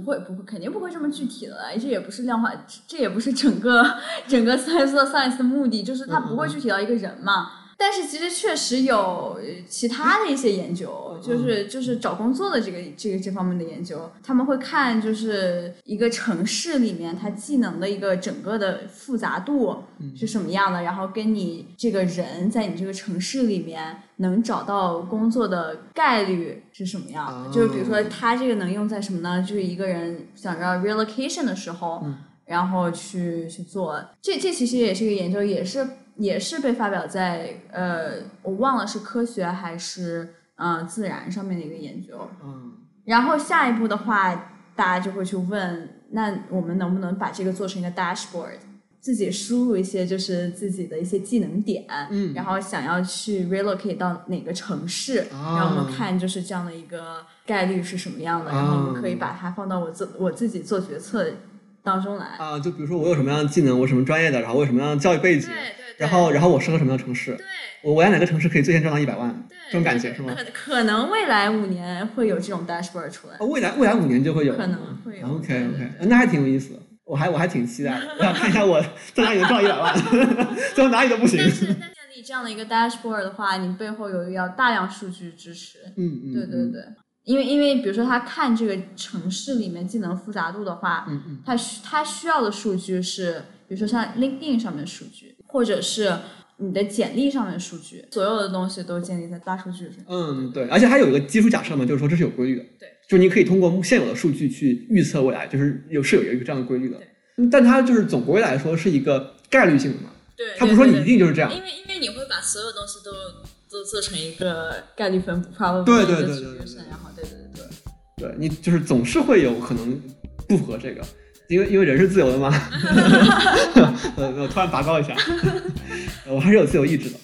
不会，不会，肯定不会这么具体的。这也不是量化，这也不是整个整个 science science 的目的，就是它不会具体到一个人嘛。但是其实确实有其他的一些研究，就是就是找工作的这个这个这方面的研究，他们会看就是一个城市里面它技能的一个整个的复杂度是什么样的，然后跟你这个人在你这个城市里面能找到工作的概率是什么样的。就是比如说他这个能用在什么呢？就是一个人想要 relocation 的时候，然后去去做。这这其实也是一个研究，也是。也是被发表在呃，我忘了是科学还是嗯自然上面的一个研究。嗯。然后下一步的话，大家就会去问，那我们能不能把这个做成一个 dashboard？自己输入一些就是自己的一些技能点，嗯然后想要去 relocate 到哪个城市，啊然后我们看就是这样的一个概率是什么样的，然后我们可以把它放到我自我自己做决策当中来。啊，就比如说我有什么样的技能，我什么专业的，然后我有什么样的教育背景，对对然后然后我适合什么样的城市，对。我我在哪个城市可以最先赚到一百万，对这种感觉是吗？可可能未来五年会有这种 dashboard 出来。哦，，未来未来五年就会有，可能会有。OK OK，那还挺有意思。的，我还我还挺期待。的，我想看一下我在哪里能赚一百万，[LAUGHS] 最后哪里都不行。但是但建立这样的一个 dashboard 的话，你背后有要大量数据支持。嗯嗯，对对对，因为因为比如说他看这个城市里面技能复杂度的话，嗯嗯。他需他需要的数据是，比如说像 LinkedIn 上面的数据，或者是你的简历上面的数据，所有的东西都建立在大数据上。嗯对，而且还有一个基础假设嘛，就是说这是有规律的，对，就是你可以通过现有的数据去预测未来，就是有是有一个这样的规律的但它就是总归来说是一个概率性的嘛，对它不是说你一定就是这样，因为因为你会把所有东西都都做成一个概率分布 probability 对对对对 distribution，对然后对对对对。对你就是总是会有可能不符合这个，因为因为人是自由的嘛。[LAUGHS] 呃，我突然拔高一下，[LAUGHS] 我还是有自由意志的。